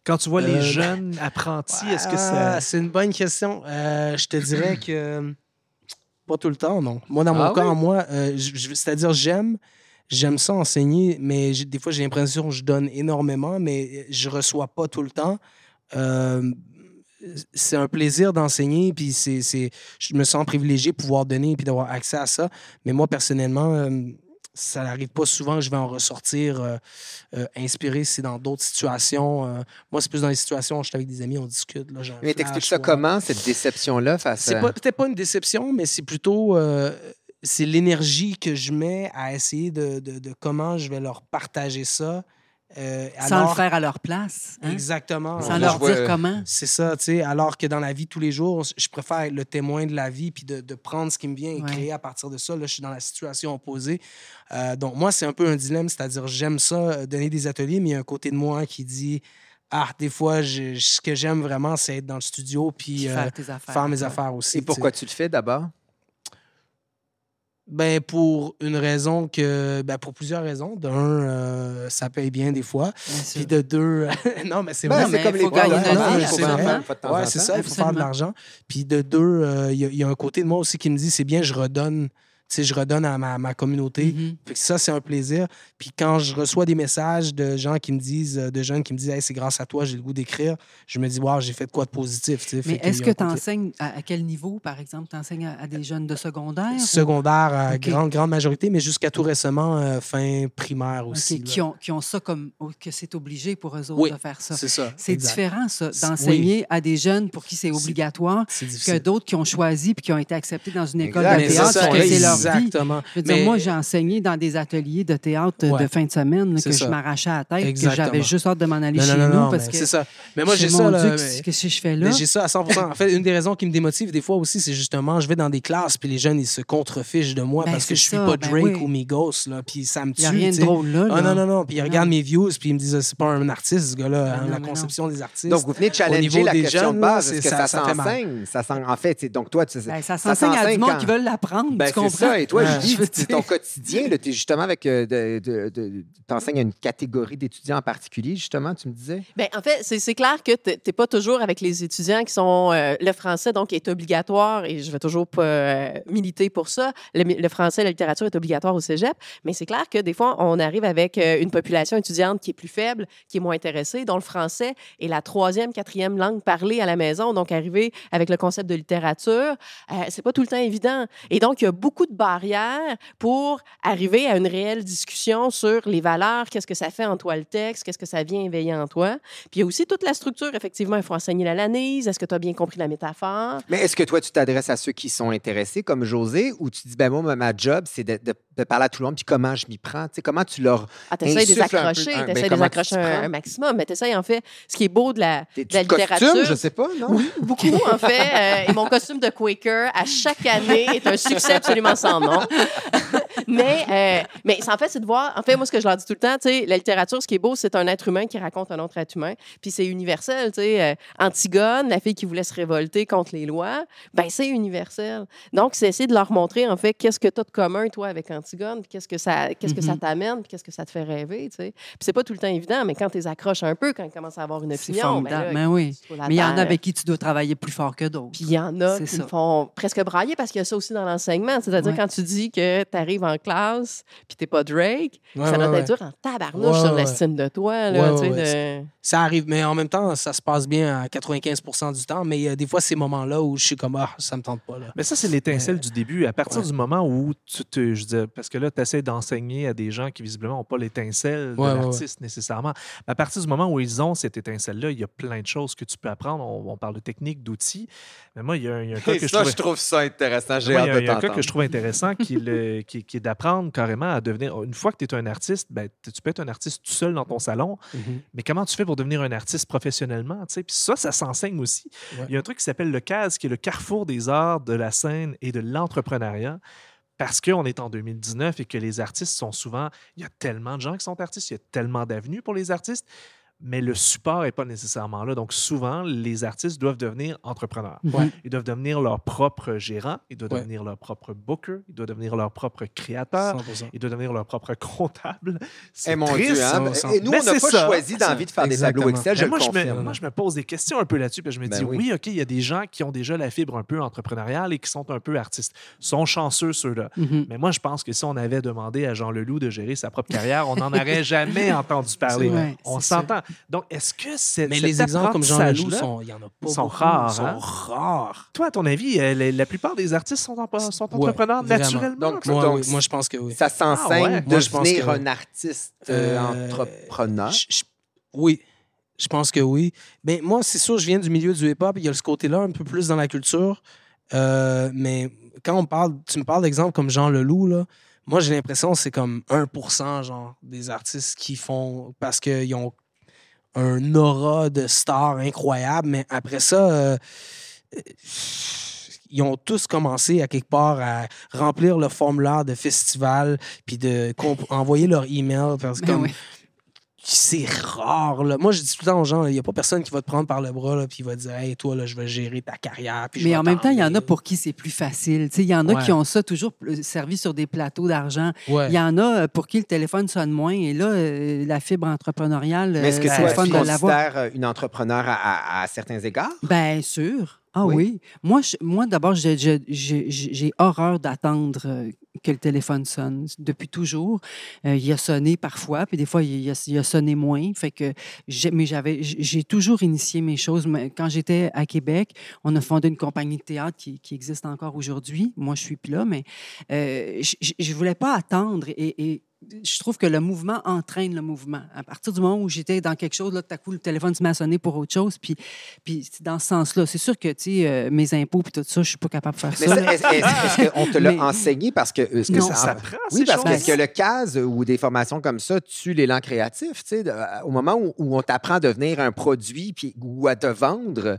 Quand tu vois les Euh, jeunes apprentis, est-ce que Ah, ça. C'est une bonne question. Euh, je te dirais que pas tout le temps, non. Moi, dans mon Ah cas, oui? moi, euh, c'est-à-dire j'aime, j'aime ça enseigner, mais des fois j'ai l'impression que je donne énormément, mais je reçois pas tout le temps. Euh, c'est un plaisir d'enseigner, puis c'est, c'est- je me sens privilégié de pouvoir donner puis d'avoir accès à ça. Mais moi, personnellement, euh, ça n'arrive pas souvent que je vais en ressortir euh, euh, inspiré. C'est dans d'autres situations. euh, moi, c'est plus dans les situations où je suis avec des amis, on discute. Là, Mais t'expliques ça ouais. comment, cette déception-là, face C'est à... pas, peut-être pas une déception, mais c'est plutôt c'est l'énergie que je mets à essayer de, de- de comment je vais leur partager ça. Euh, Sans alors- le faire à leur place. hein? Exactement. Sans leur vois- dire comment? C'est ça, tu sais. Alors que dans la vie tous les jours, je préfère être le témoin de la vie puis de, de prendre ce qui me vient et Ouais. créer à partir de ça. Là, je suis dans la situation opposée. Euh, donc, moi, c'est un peu un dilemme, c'est-à-dire, j'aime ça, euh, donner des ateliers, mais il y a un côté de moi qui dit Ah, des fois, je- ce que j'aime vraiment, c'est être dans le studio puis Puis euh, faire tes affaires. faire mes Ouais. affaires aussi. Et tu sais. pourquoi tu le fais d'abord? Ben, pour une raison que. Ben, pour plusieurs raisons. D'un, euh, ça paye bien des fois. Bien. Puis de deux. non, mais c'est Ben, vrai. C'est comme il les faut gagner de Ouais, c'est ça, il faut faire de l'argent. Puis de deux, euh, y, il y a un côté de moi aussi qui me dit c'est bien, je redonne. Sais, je redonne à ma, ma communauté. Mhm. Fait que ça, c'est un plaisir. Puis quand je reçois des messages de gens qui me disent, euh, de jeunes qui me disent, hey, c'est grâce à toi, j'ai le goût d'écrire, je me dis, wow, j'ai fait de quoi de positif. Mais est-ce que tu enseignes à, à quel niveau, par exemple? Tu enseignes à, à des jeunes de secondaire? ou- Secondaire, à grande, grande majorité, mais jusqu'à tout récemment, euh, fin primaire aussi. qui, ont, qui ont ça comme. oh, que c'est obligé pour eux autres Oui, de faire ça. C'est ça. C'est exact. différent, ça, d'enseigner à des jeunes pour qui c'est obligatoire que d'autres qui ont choisi puis qui ont été acceptés dans une école Exact. de théâtre vie. Exactement. Je veux dire, Mais- moi, j'ai enseigné dans des ateliers de théâtre de fin de semaine là, que ça. je m'arrachais à la tête, que j'avais juste hâte de m'en aller Non, chez non, non, nous parce mais que c'est ça. Mais moi, je j'ai ça. qu'est-ce que je fais là? Mais j'ai ça à 100% En fait, une des raisons qui me démotive des fois aussi, c'est justement, je vais dans des classes, puis les jeunes, ils se contrefichent de moi Ben, parce que je suis ça, pas ben Drake oui. ou Migos, là, puis ça me tue. Il n'y a rien de drôle là. Ah là. non, non, non. Puis ils regardent mes views, puis ils me disent, c'est pas un artiste, ce gars-là, hein, la conception des artistes. Donc, vous venez challenger la des question de base. c'est- Est-ce que ça- s'enseigne? Ça s'en- En fait, c'est- donc toi, tu, Ben, ça ça s'enseigne à du monde qui veulent l'apprendre. Tu c'est comprends? Ça. Et toi, Ouais. Julie, c'est ton quotidien. Tu es justement avec. euh, de- t'enseignes à une catégorie d'étudiants en particulier, justement, tu me disais? Ben, en fait, c'est clair que tu n'es pas toujours avec les étudiants qui sont. euh, le français, donc, est obligatoire et je vais toujours pas euh, militer pour ça. Le, le français, la littérature est obligatoire au cégep. Mais c'est clair que des fois, on arrive avec euh, une population étudiante qui est plus faible, qui est moins intéressée, dont le français est la troisième, quatrième langue parlée à la maison. Donc, arriver avec le concept de littérature, euh, c'est pas tout le temps évident. Et donc, il y a beaucoup de barrières pour arriver à une réelle discussion sur les valeurs, qu'est-ce que ça fait en toi le texte, qu'est-ce que ça vient éveiller en toi. Puis il y a aussi toute la structure, effectivement, il faut enseigner la lanise, est-ce que tu as bien compris la métaphore? Mais est-ce que toi, tu t'adresses à ceux qui sont intéressés, comme José, ou tu dis, ben moi, ma- job, c'est de, de- de parler à tout le monde, puis comment je m'y prends? Tu sais, comment tu leur. Ah, t'essayes de les Insuffle un peu- accrocher, un- ben, de les accrocher un, maximum, mais t'essayes en fait, ce qui est beau de la, de la littérature. costumes, je sais pas, non? Oui, beaucoup, en fait. euh, et mon costume de Quaker, à chaque année, est un succès absolument sans nom. Mais, euh, mais en fait, c'est de voir. En fait, moi, ce que je leur dis tout le temps, tu sais, la littérature, ce qui est beau, c'est un être humain qui raconte un autre être humain. Puis c'est universel, tu sais. euh, Antigone, la fille qui voulait se révolter contre les lois, ben c'est universel. Donc, c'est essayer de leur montrer, en fait, qu'est-ce que tu as de commun, toi, avec Antigone, puis qu'est-ce que ça, qu'est-ce que ça Mhm. t'amène, puis qu'est-ce que ça te fait rêver, tu sais. Puis c'est pas tout le temps évident, mais quand tu les accroches un peu, quand ils commencent à avoir une opinion, ben là, Ben oui. Mais il y en a avec qui tu dois travailler plus fort que d'autres. Puis il y en a qui me font presque brailler parce qu'il y a ça aussi dans l'enseignement. C'est-à-dire Ouais. quand tu dis que tu arrives en classe puis t'es pas Drake, Ouais, ça ouais, doit ouais. être dur en tabarnouche Ouais, sur ouais, l'estime de toi. Là, Ouais, tu sais, ouais, de- Ça arrive, mais en même temps, ça se passe bien à 95 du temps. Mais il y a des fois ces moments-là où je suis comme, ah, ça me tente pas. Là. Mais ça, c'est l'étincelle du début. À partir ouais. du moment où tu te. Je dis, parce que là, tu essaies d'enseigner à des gens qui, visiblement, n'ont pas l'étincelle de Ouais, ouais, l'artiste nécessairement. À partir du moment où ils ont cette étincelle-là, il y a plein de choses que tu peux apprendre. On, on parle de techniques, d'outils. Mais moi, il y a, un- il y a un cas Et que je ça, trouve. je trouve ça intéressant. J'ai hâte il y a, de il y a un cas t'entendre. que je trouve intéressant qui est, le- qui- qui est d'apprendre carrément à devenir. Une fois que tu es un artiste, ben, tu peux être un artiste tout seul dans ton salon, mais comment tu fais pour devenir un artiste professionnellement? Puis ça, ça s'enseigne aussi. Ouais. Il y a un truc qui s'appelle le CAS, qui est le carrefour des arts, de la scène et de l'entrepreneuriat. Parce qu'on est en 2019 et que les artistes sont souvent. Il y a tellement de gens qui sont artistes, il y a tellement d'avenues pour les artistes, mais le support n'est pas nécessairement là. Donc souvent, les artistes doivent devenir entrepreneurs. Ouais. Ils doivent devenir leur propre gérant, ils doivent Ouais. devenir leur propre booker, ils doivent devenir leur propre créateur, 100%. ils doivent devenir leur propre comptable. C'est Eh mon triste. Dieu, hein? Et nous, Mais on n'a pas ça. choisi d'envie de faire des tableaux Excel, je moi, le je me, confirme. moi, je me pose des questions un peu là-dessus. Puis je me Ben dis, oui. oui. OK, il y a des gens qui ont déjà la fibre un peu entrepreneuriale et qui sont un peu artistes. Ils sont chanceux, ceux-là. Mhm. Mais moi, je pense que si on avait demandé à Jean Leloup de gérer sa propre carrière, on n'en aurait jamais entendu parler. Vrai, on s'entend. Donc, est-ce que c'est. Mais les exemples comme Jean Leloup, sont- il y en a pas sont beaucoup. rares, sont hein? rares. Toi, à ton avis, euh, la, la plupart des artistes sont, en- sont Ouais, entrepreneurs vraiment. naturellement. Donc? Moi, Donc, oui, moi, je pense que oui. Ça s'enseigne Ah ouais? devenir que- un artiste euh, Euh, entrepreneur. Je- je- oui, je pense que oui. Mais moi, c'est sûr, je viens du milieu du hip-hop. Il y a ce côté-là un peu plus dans la culture. Euh, mais quand on parle, tu me parles d'exemples comme Jean Leloup, là, moi, j'ai l'impression que c'est comme 1% genre, des artistes qui font parce qu'ils ont un aura de star incroyable. Mais après ça, euh, ils ont tous commencé à quelque part à remplir le formulaire de festival puis de envoyer leur email parce que Ben comme oui. C'est rare. Là. Moi, je dis tout le temps aux gens, il n'y a pas personne qui va te prendre par le bras et qui va te dire Hey, toi, là, je vais gérer ta carrière. puis je Mais en même temps, il y en a pour qui c'est plus facile. Tu sais, Il y en a Ouais. qui ont ça toujours euh, servi sur des plateaux d'argent. Ouais. Il y en a euh, pour qui le téléphone sonne moins. Et là, euh, la fibre entrepreneuriale, est-ce que euh, c'est le fun tu de l'avoir. considères une entrepreneur à, à- à certains égards? Bien sûr. Ah Oui. oui? Moi, je- moi d'abord, j'ai- horreur d'attendre euh, que le téléphone sonne. Depuis toujours. Euh, il a sonné parfois, puis des fois, il a, il a sonné moins. Fait que mais j'avais, j'ai toujours initié mes choses. Quand j'étais à Québec, on a fondé une compagnie de théâtre qui, qui existe encore aujourd'hui. Moi, je suis plus là, mais euh, je ne voulais pas attendre. Et, et je trouve que le mouvement entraîne le mouvement. À partir du moment où j'étais dans quelque chose, là, tout à coup, le téléphone se met à sonner pour autre chose. Puis, puis c'est dans ce sens-là, c'est sûr que, tu sais, euh, mes impôts puis tout ça, je suis pas capable de faire Mais ça. ça, est-ce qu'on te l'a Mais- enseigné parce que. Est-ce que Non. Ça ça- s'apprend, Oui, parce que choses. est-ce que le CAS ou des formations comme ça tuent l'élan créatif? tu sais, au moment où, où on t'apprend à devenir un produit puis, ou à te vendre,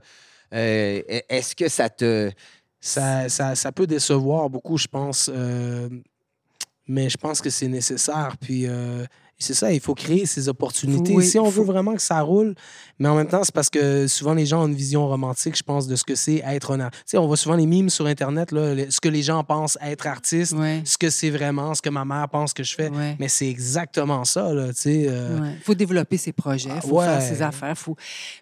euh, est-ce que ça te. ça, ça, ça peut décevoir beaucoup, je pense. euh, mais je pense que c'est nécessaire. Puis euh, c'est ça, il faut créer ces opportunités. Oui, si on faut- veut vraiment que ça roule, mais en même temps, c'est parce que souvent les gens ont une vision romantique, je pense, de ce que c'est être un artiste. Tu sais, on voit souvent les mimes sur Internet, là, ce que les gens pensent être artiste, Ouais, ce que c'est vraiment, ce que ma mère pense que je fais. ouais. Mais c'est exactement ça, sais. euh, Il faut développer ses projets, il faut Ouais. faire ses affaires. Faut...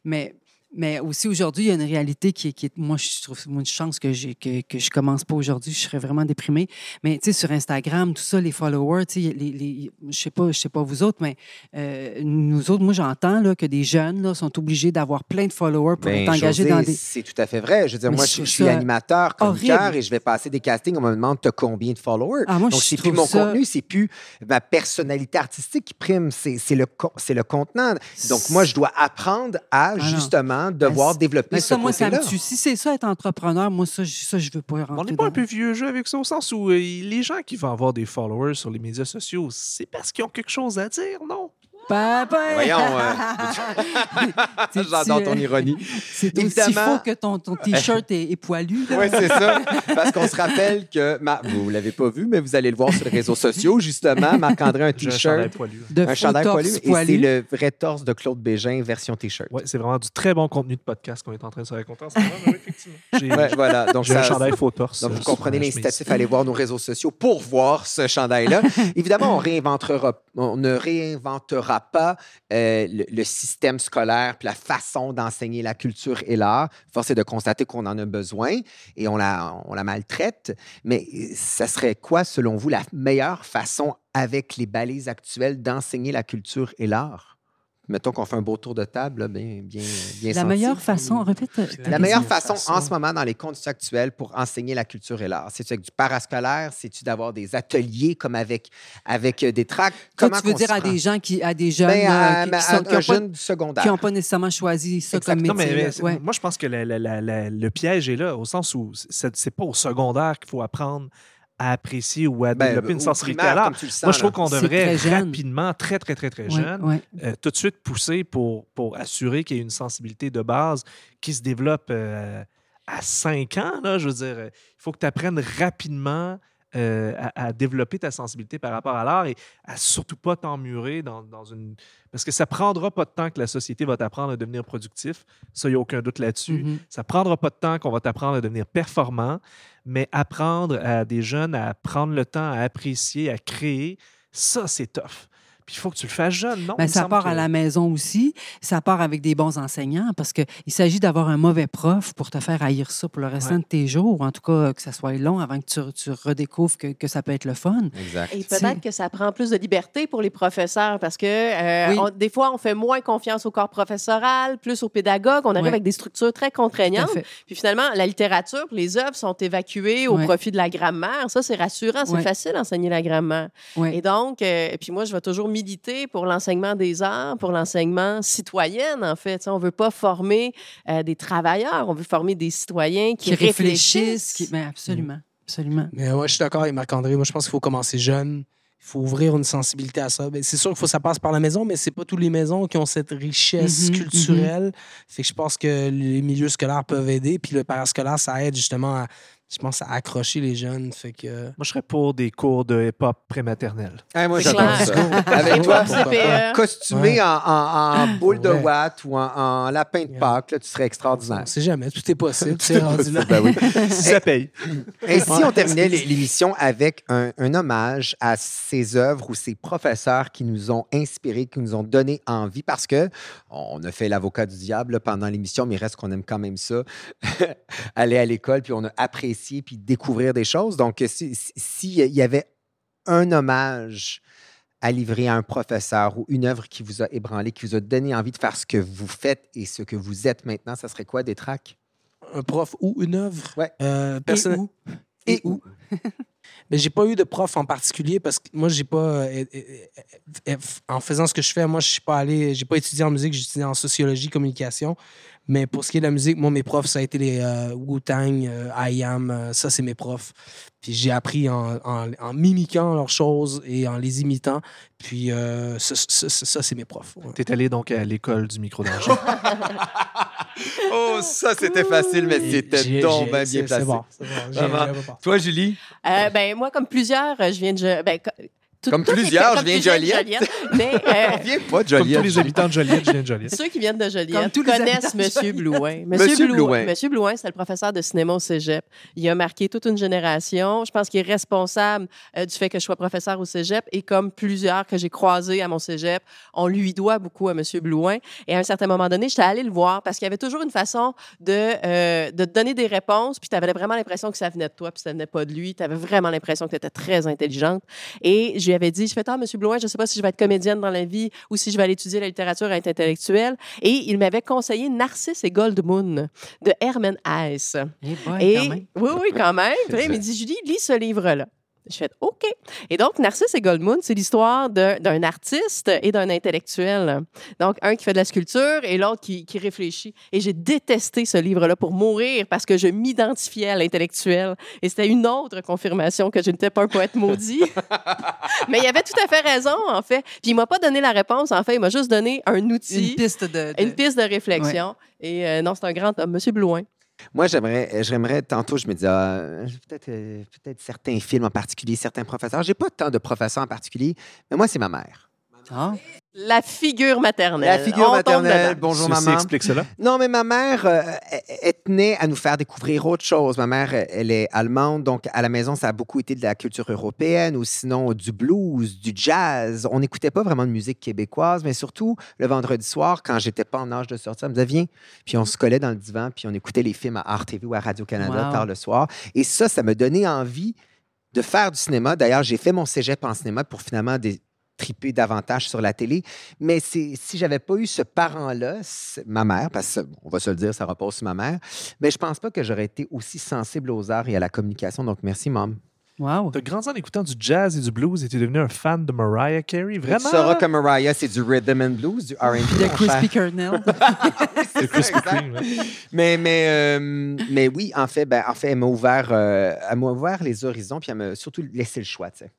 Mais, mais aussi, aujourd'hui, il y a une réalité qui est, qui est- moi, je trouve une chance que, j'ai, que, que je commence pas aujourd'hui. Je serais vraiment déprimée. Mais, tu sais, sur Instagram, tout ça, les followers, tu sais, les, les, je sais pas, je sais pas vous autres, mais euh, nous autres, moi, j'entends là, que des jeunes là, sont obligés d'avoir plein de followers pour Ben, être engagés José, dans des... C'est tout à fait vrai. Je veux dire, Mais moi, je suis animateur, chroniqueur et je vais passer des castings. On me demande t'as combien de followers? Ah, moi, Donc, c'est plus mon ça- contenu, c'est plus ma personnalité artistique qui prime, c'est c'est le, c'est le contenant. Donc, moi, je dois apprendre à non. justement devoir Ben, développer ce ça, moi, ça me tue. Si c'est ça, être entrepreneur, moi, ça, je- ça je veux pas rentrer On n'est pas un peu vieux jeu avec ça, au sens où euh, les gens qui vont avoir des followers sur les médias sociaux, c'est parce qu'ils ont quelque chose à dire, non? Papa. Voyons, euh, J'adore ton ironie. C'est aussi Évidemment- faux que ton, ton T-shirt est, est poilu. là. Oui, c'est ça. Parce qu'on se rappelle que, Ma- vous ne l'avez pas vu, mais vous allez le voir sur les réseaux sociaux, justement. Marc-André a un J'ai un chandail T-shirt, poilu. Torse poilu, et c'est poilu. le vrai torse de Claude Bégin version T-shirt. Ouais, c'est vraiment du très bon contenu de podcast qu'on est en train de se raconter en ce moment. oui, effectivement. Ouais, voilà. Donc, j'ai un ça- chandail faux torse. Donc, vous comprenez l'incitatif à aller voir nos réseaux sociaux pour voir ce chandail-là. Évidemment, on, réinventera, on ne réinventera pas euh, le, le système scolaire puis la façon d'enseigner la culture et l'art. Force est de constater qu'on en a besoin et on la, on la maltraite. Mais euh, ça serait quoi, selon vous, la meilleure façon avec les balises actuelles d'enseigner la culture et l'art? Mettons qu'on fait un beau tour de table, là, bien, bien, bien La senti. meilleure façon, répète. ta La meilleure façon, façon. en ce moment dans les conditions actuelles pour enseigner la culture et l'art, c'est-tu avec du parascolaire, c'est-tu d'avoir des ateliers comme avec, avec euh, des tracts? Toi, Comment tu veux dire à des gens qui, à des jeunes Ben, à, euh, qui, qui à sont- qui un ont jeune du pas, secondaire. qui n'ont pas nécessairement choisi ça comme métier. Non, mais, Ouais. moi, je pense que la- la- la- la- le piège est là, au sens où c'est pas au secondaire qu'il faut apprendre à apprécier ou à Ben, développer une sensibilité primaire, à l'art. comme tu le sens, Moi, je trouve qu'on devrait très rapidement, très, très, très, très jeune, ouais. euh, tout de suite pousser pour, pour assurer qu'il y ait une sensibilité de base qui se développe euh, à 5 ans. Là, je veux dire, il faut que tu apprennes rapidement euh, à, à développer ta sensibilité par rapport à l'art et à surtout pas t'emmurer dans, dans une... Parce que ça prendra pas de temps que la société va t'apprendre à devenir productif. Ça, il n'y a aucun doute là-dessus. Mhm. Ça prendra pas de temps qu'on va t'apprendre à devenir performant, mais apprendre à des jeunes à prendre le temps à apprécier, à créer, ça, c'est tough. Puis il faut que tu le fasses jeune, non? Ben, me ça part que- à la maison aussi. Ça part avec des bons enseignants parce qu'il s'agit d'avoir un mauvais prof pour te faire haïr ça pour le restant Ouais. de tes jours. En tout cas, que ça soit long avant que tu, tu redécouvres que, que ça peut être le fun. Exact. Et peut-être que ça prend plus de liberté pour les professeurs parce que euh, Oui. on- des fois, on fait moins confiance au corps professoral, plus aux pédagogues. On arrive Ouais. avec des structures très contraignantes. Puis finalement, la littérature, les œuvres sont évacuées au Ouais. profit de la grammaire. Ça, c'est rassurant. C'est Ouais. facile d'enseigner la grammaire. Ouais. Et donc, euh, puis moi, je vais toujours militer pour l'enseignement des arts, pour l'enseignement citoyen, en fait. On veut pas former euh, des travailleurs, on veut former des citoyens qui, Qui réfléchissent. Qui... réfléchissent. Ben, absolument. Absolument. Mais ouais, je suis d'accord avec Marc-André. Moi, je pense qu'il faut commencer jeune. Il faut ouvrir une sensibilité à ça. Ben, c'est sûr qu'il faut que ça passe par la maison, mais c'est pas toutes les maisons qui ont cette richesse Mhm, culturelle. Fait que je pense que les milieux scolaires peuvent aider. Puis le parascolaire, ça aide justement à, je pense, à accrocher les jeunes. Fait que... Moi, je serais pour des cours de hip-hop prématernel. Ah, moi, C'est j'adore ça. Avec toi, costumé Ouais. en, en- en boule de watt ou en, en lapin de. Pâques, là, tu serais On extraordinaire. sait jamais. Tout est possible. C'est rendu là. Ben oui. Ça paye. Ainsi, on terminait l'é- l'émission avec un, un hommage à ces œuvres ou ces professeurs qui nous ont inspirés, qui nous ont donné envie, parce que on a fait l'avocat du diable là, pendant l'émission, mais il reste qu'on aime quand même ça, aller à l'école, puis on a apprécié, puis découvrir des choses. Donc, s'il si, s'il y avait un hommage à livrer à un professeur ou une œuvre qui vous a ébranlé, qui vous a donné envie de faire ce que vous faites et ce que vous êtes maintenant, ça serait quoi, des tracks? Un prof ou une œuvre? Ouais. Euh, Et personnel- où? Et où? Mais j'ai pas eu de prof en particulier parce que moi, j'ai pas. euh, euh, euh, en faisant ce que je fais, moi, je suis pas allé. J'ai pas étudié en musique, j'ai étudié en sociologie, communication. Mais pour ce qui est de la musique, moi, mes profs, ça a été les euh, Wu-Tang, euh, I Am, euh, ça, c'est mes profs. Puis j'ai appris en, en, en mimiquant leurs choses et en les imitant. Puis euh, ça, ça, ça, ça, c'est mes profs. ouais. Tu es allé donc à l'école du micro d'argent. Oh, ça, c'était facile, mais c'était donc bien c'est- placé. C'est bon. c'est bon. Toi, Julie? Euh, ben, moi, comme plusieurs, je viens de. Ben, tout- Comme les- plusieurs, comme je viens de plusieurs Joliette. Mais euh, Viens pas de Comme Joliette. tous les habitants de Joliette, je viens de Joliette. ceux qui viennent de Comme Joliette tous les connaissent Monsieur Joliette. Blouin. Monsieur Blouin. Monsieur Blouin, c'est le professeur de cinéma au cégep. Il a marqué toute une génération. Je pense qu'il est responsable euh, du fait que je sois professeur au cégep. Et comme plusieurs que j'ai croisés à mon cégep, on lui doit beaucoup à Monsieur Blouin. Et à un certain moment donné, j'étais allée le voir parce qu'il y avait toujours une façon de, euh, de te donner des réponses. Puis tu avais vraiment l'impression que ça venait de toi, puis ça venait pas de lui. Tu avais vraiment l'impression que tu étais très intelligente. Et lui avais dit, je fais, ah, Monsieur Blouin, je sais pas si je vais être comédienne dans la vie ou si je vais aller étudier la littérature et être intellectuelle. Et il m'avait conseillé Narcisse et Goldmoon de Hermann Hesse. Eh boy, et quand même. oui, oui, quand même. Puis il Je- m'a dit, Julie, lis ce livre-là. Je fais OK. Et donc, Narcisse et Goldmoon, c'est l'histoire d'un artiste et d'un intellectuel. Donc, un qui fait de la sculpture et l'autre qui, qui réfléchit. Et j'ai détesté ce livre-là pour mourir parce que je m'identifiais à l'intellectuel. Et c'était une autre confirmation que je n'étais pas un poète maudit. Mais il avait tout à fait raison, en fait. Puis il m'a pas donné la réponse, en fait. Il m'a juste donné un outil, Une piste de. de- une piste de réflexion. Et euh, non, c'est un grand homme, Monsieur Blouin. Moi, j'aimerais, j'aimerais tantôt, je me disais, ah, peut-être, euh, peut-être certains films en particulier, certains professeurs. J'ai pas tant de professeurs en particulier, mais moi, c'est ma mère. Ah. La figure maternelle. La figure On maternelle. Bonjour, Ceci maman. explique cela. Non, mais ma mère, euh, elle, tenait à nous faire découvrir autre chose. Ma mère, elle est allemande, donc à la maison, ça a beaucoup été de la culture européenne ou sinon du blues, du jazz. On n'écoutait pas vraiment de musique québécoise, mais surtout le vendredi soir, quand j'étais pas en âge de sortir, elle me disait Viens. Puis on se collait dans le divan, puis on écoutait les films à RTV ou à Radio-Canada Wow. tard le soir. Et ça, ça me donnait envie de faire du cinéma. D'ailleurs, j'ai fait mon cégep en cinéma pour finalement des triper davantage sur la télé. Mais c'est- si j'avais pas eu ce parent-là, ma mère, parce qu'on va se le dire, ça repose sur ma mère, mais je pense pas que j'aurais été aussi sensible aux arts et à la communication. Donc, merci, maman. Wow. Tu as grandi en écoutant du jazz et du blues et tu es devenu un fan de Mariah Carey. Vraiment? Tu sauras que Mariah, c'est du rhythm and blues, du R&B. De. Crispy Kernel. Kreme, ouais. Mais, mais, euh, mais oui, en fait, ben, en fait elle m'a ouvert, euh, elle m'a ouvert les horizons, puis elle m'a surtout laissé le choix. tu sais.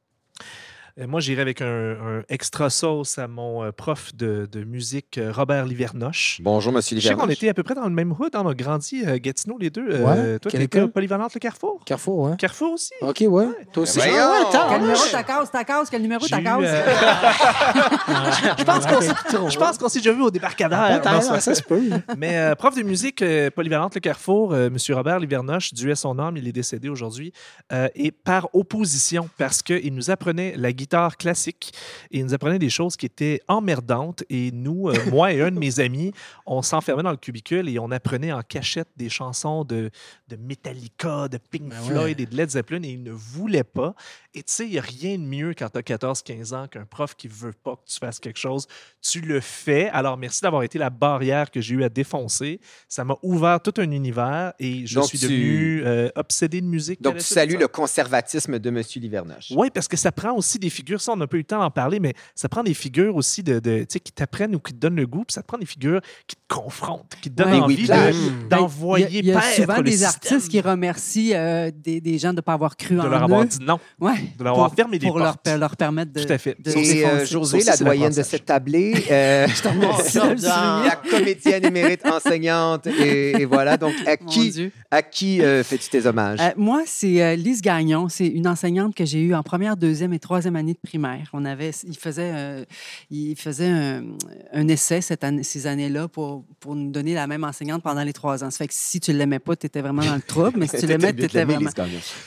Euh, Moi, j'irais avec un, un extra sauce à mon euh, prof de, de musique, euh, Robert Livernoche. Bonjour, monsieur Je sais qu'on Livernoche. était à peu près dans le même hood. hein, On a grandi à Gatineau, les deux. Euh, Ouais, toi, tu étais école? polyvalente le Carrefour? Carrefour, hein? Carrefour aussi? OK, ouais. Toi aussi? Ben! Ah ouais, Quel numéro ouais. ta case, ta case? Quel numéro ta case? euh, Je pense qu'on s'est- je pense qu'on s'est déjà vu au débarcadère. Attends, Non, ça- ça se peut. Mais euh, prof de musique euh, polyvalente Le Carrefour, euh, M. Robert Livernoche, Dieu ait son âme, il est décédé aujourd'hui, euh, et par opposition, parce qu'il nous apprenait la guitare classique et il nous apprenait des choses qui étaient emmerdantes. Et nous, euh, moi et un de mes amis, on s'enfermait dans le cubicule et on apprenait en cachette des chansons de, de Metallica, de Pink Ben ouais. Floyd et de Led Zeppelin et il ne voulait pas. Et tu sais, il n'y a rien de mieux quand tu as 14-15 ans qu'un prof qui veut pas que tu fasses quelque chose. Tu le fais. Alors, merci d'avoir été la barrière que j'ai eu à défoncer. Ça m'a ouvert tout un univers et je Donc, suis tu- devenu euh, obsédé de musique. Donc, tu salues le conservatisme de monsieur Livernoche. Oui, parce que ça prend aussi des figures. Ça, on n'a pas eu le temps d'en parler, mais ça prend des figures aussi de, de, tu sais, qui t'apprennent ou qui te donnent le goût. Puis ça te prend des figures qui te confrontent, qui te donnent Ouais. envie de-. Ben, d'envoyer Il y a, il y a paître souvent des système, artistes qui remercient euh, des, des gens de ne pas avoir cru de en leur avoir eux. dit non, Ouais, de leur avoir fermé les pour leur, portes. leur permettre de. Tout à fait. de Et euh. José, la doyenne de cette tablée, euh, Je de la comédienne émérite enseignante, et, et voilà. Donc, à qui, à qui euh, fais-tu tes hommages? Euh, moi, c'est euh, Lise Gagnon. C'est une enseignante que j'ai eue en première, deuxième et troisième année de primaire. On avait, il faisait, euh, il faisait un, un essai cette année, ces années-là pour, pour nous donner la même enseignante pendant les trois ans. Ça fait que si tu ne l'aimais pas, tu étais vraiment dans le trouble, mais si tu l'aimais, tu étais vraiment.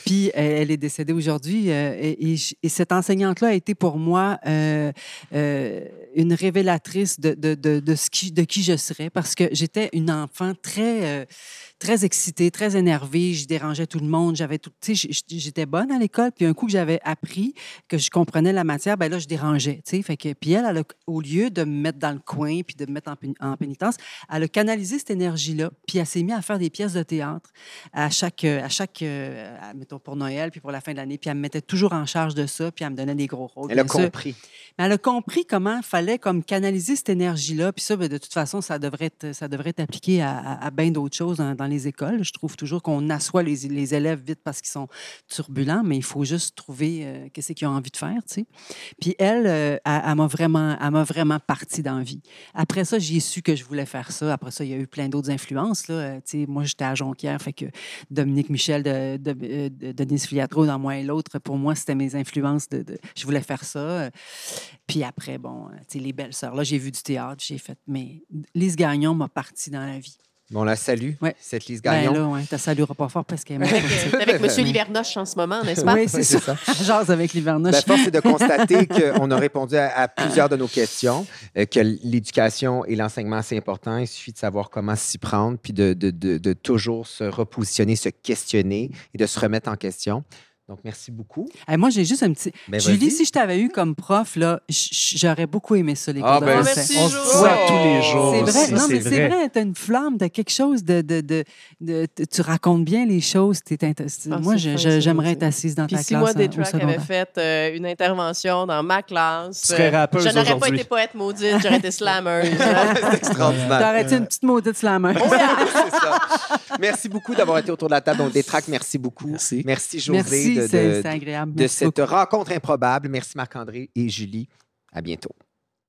Puis elle, elle est décédée aujourd'hui. euh, et, et je- et cette enseignante-là a été pour moi euh, une révélatrice de, de, de, de ce qui, de qui je serais parce que j'étais une enfant très. très excitée, très énervée, je dérangeais tout le monde, j'avais tout, tu sais, j- j'étais bonne à l'école, puis un coup que j'avais appris que je comprenais la matière, ben là je dérangeais, fait que puis elle, elle a- au lieu de me mettre dans le coin puis de me mettre en, péni- en pénitence, elle a canalisé cette énergie-là, puis elle s'est mise à faire des pièces de théâtre à chaque, euh, à chaque, euh, à- mettons pour Noël puis pour la fin de l'année, puis elle me mettait toujours en charge de ça, puis elle me donnait des gros rôles. Elle a sûr. compris. Mais elle a compris comment il fallait comme canaliser cette énergie-là. Puis ça, ben, de toute façon, ça devrait être, ça devrait être appliqué à, à- à bien d'autres choses dans, dans les écoles. Je trouve toujours qu'on assoit les, les élèves vite parce qu'ils sont turbulents, mais il faut juste trouver euh, qu'est-ce qu'ils ont envie de faire, sais. Puis elle, euh, elle, elle m'a vraiment, elle m'a vraiment parti d'envie. Après ça, j'ai su que je voulais faire ça. Après ça, il y a eu plein d'autres influences. Là. Euh, tu moi, j'étais à Jonquière, fait que Dominique Michel de, de, euh, de Denise Filiatro, dans moi et l'autre, pour moi, c'était mes influences. De, de- je voulais faire ça. Puis après, bon, tu les belles sœurs. Là, j'ai vu du théâtre, j'ai fait. Mais Lise Gagnon m'a parti dans la vie. On la salue, Ouais. cette Lise Ben Gagnon. là, ouais, tu salueras pas fort parce qu'elle est morte. Avec, avec M. Livernoche en ce moment, n'est-ce pas? Oui, c'est ça. Jase avec l'hivernoche. Ben, force est de constater qu'on a répondu à, à plusieurs de nos questions, euh, que l'éducation et l'enseignement, c'est important. Il suffit de savoir comment s'y prendre, puis de, de- de- de toujours se repositionner, se questionner et de se remettre en question. Donc, merci beaucoup. Hey, moi, j'ai juste un petit. Ben, Julie, si je t'avais eu comme prof, là, j'aurais beaucoup aimé ça, les cours Ah, de ben, français. merci, On se ça tous les jours. C'est vrai, aussi, non, mais c'est c'est vrai, t'as une flamme, t'as quelque chose de, de, de, Tu racontes bien les choses. Ah, moi, j'aimerais être assise dans Puis ta si classe moi, euh, des tracks avait fait euh, une intervention dans ma classe, Tu serais euh, rappeuse je n'aurais pas été poète maudite, j'aurais été slammeuse. C'est extraordinaire. T'aurais été une petite maudite slammer. C'est ça. Merci beaucoup d'avoir été autour de la table. Donc, des tracks, merci beaucoup. Merci. Merci, José, De, de- agréable. de cette rencontre improbable. Merci, Marc-André et Julie. À bientôt.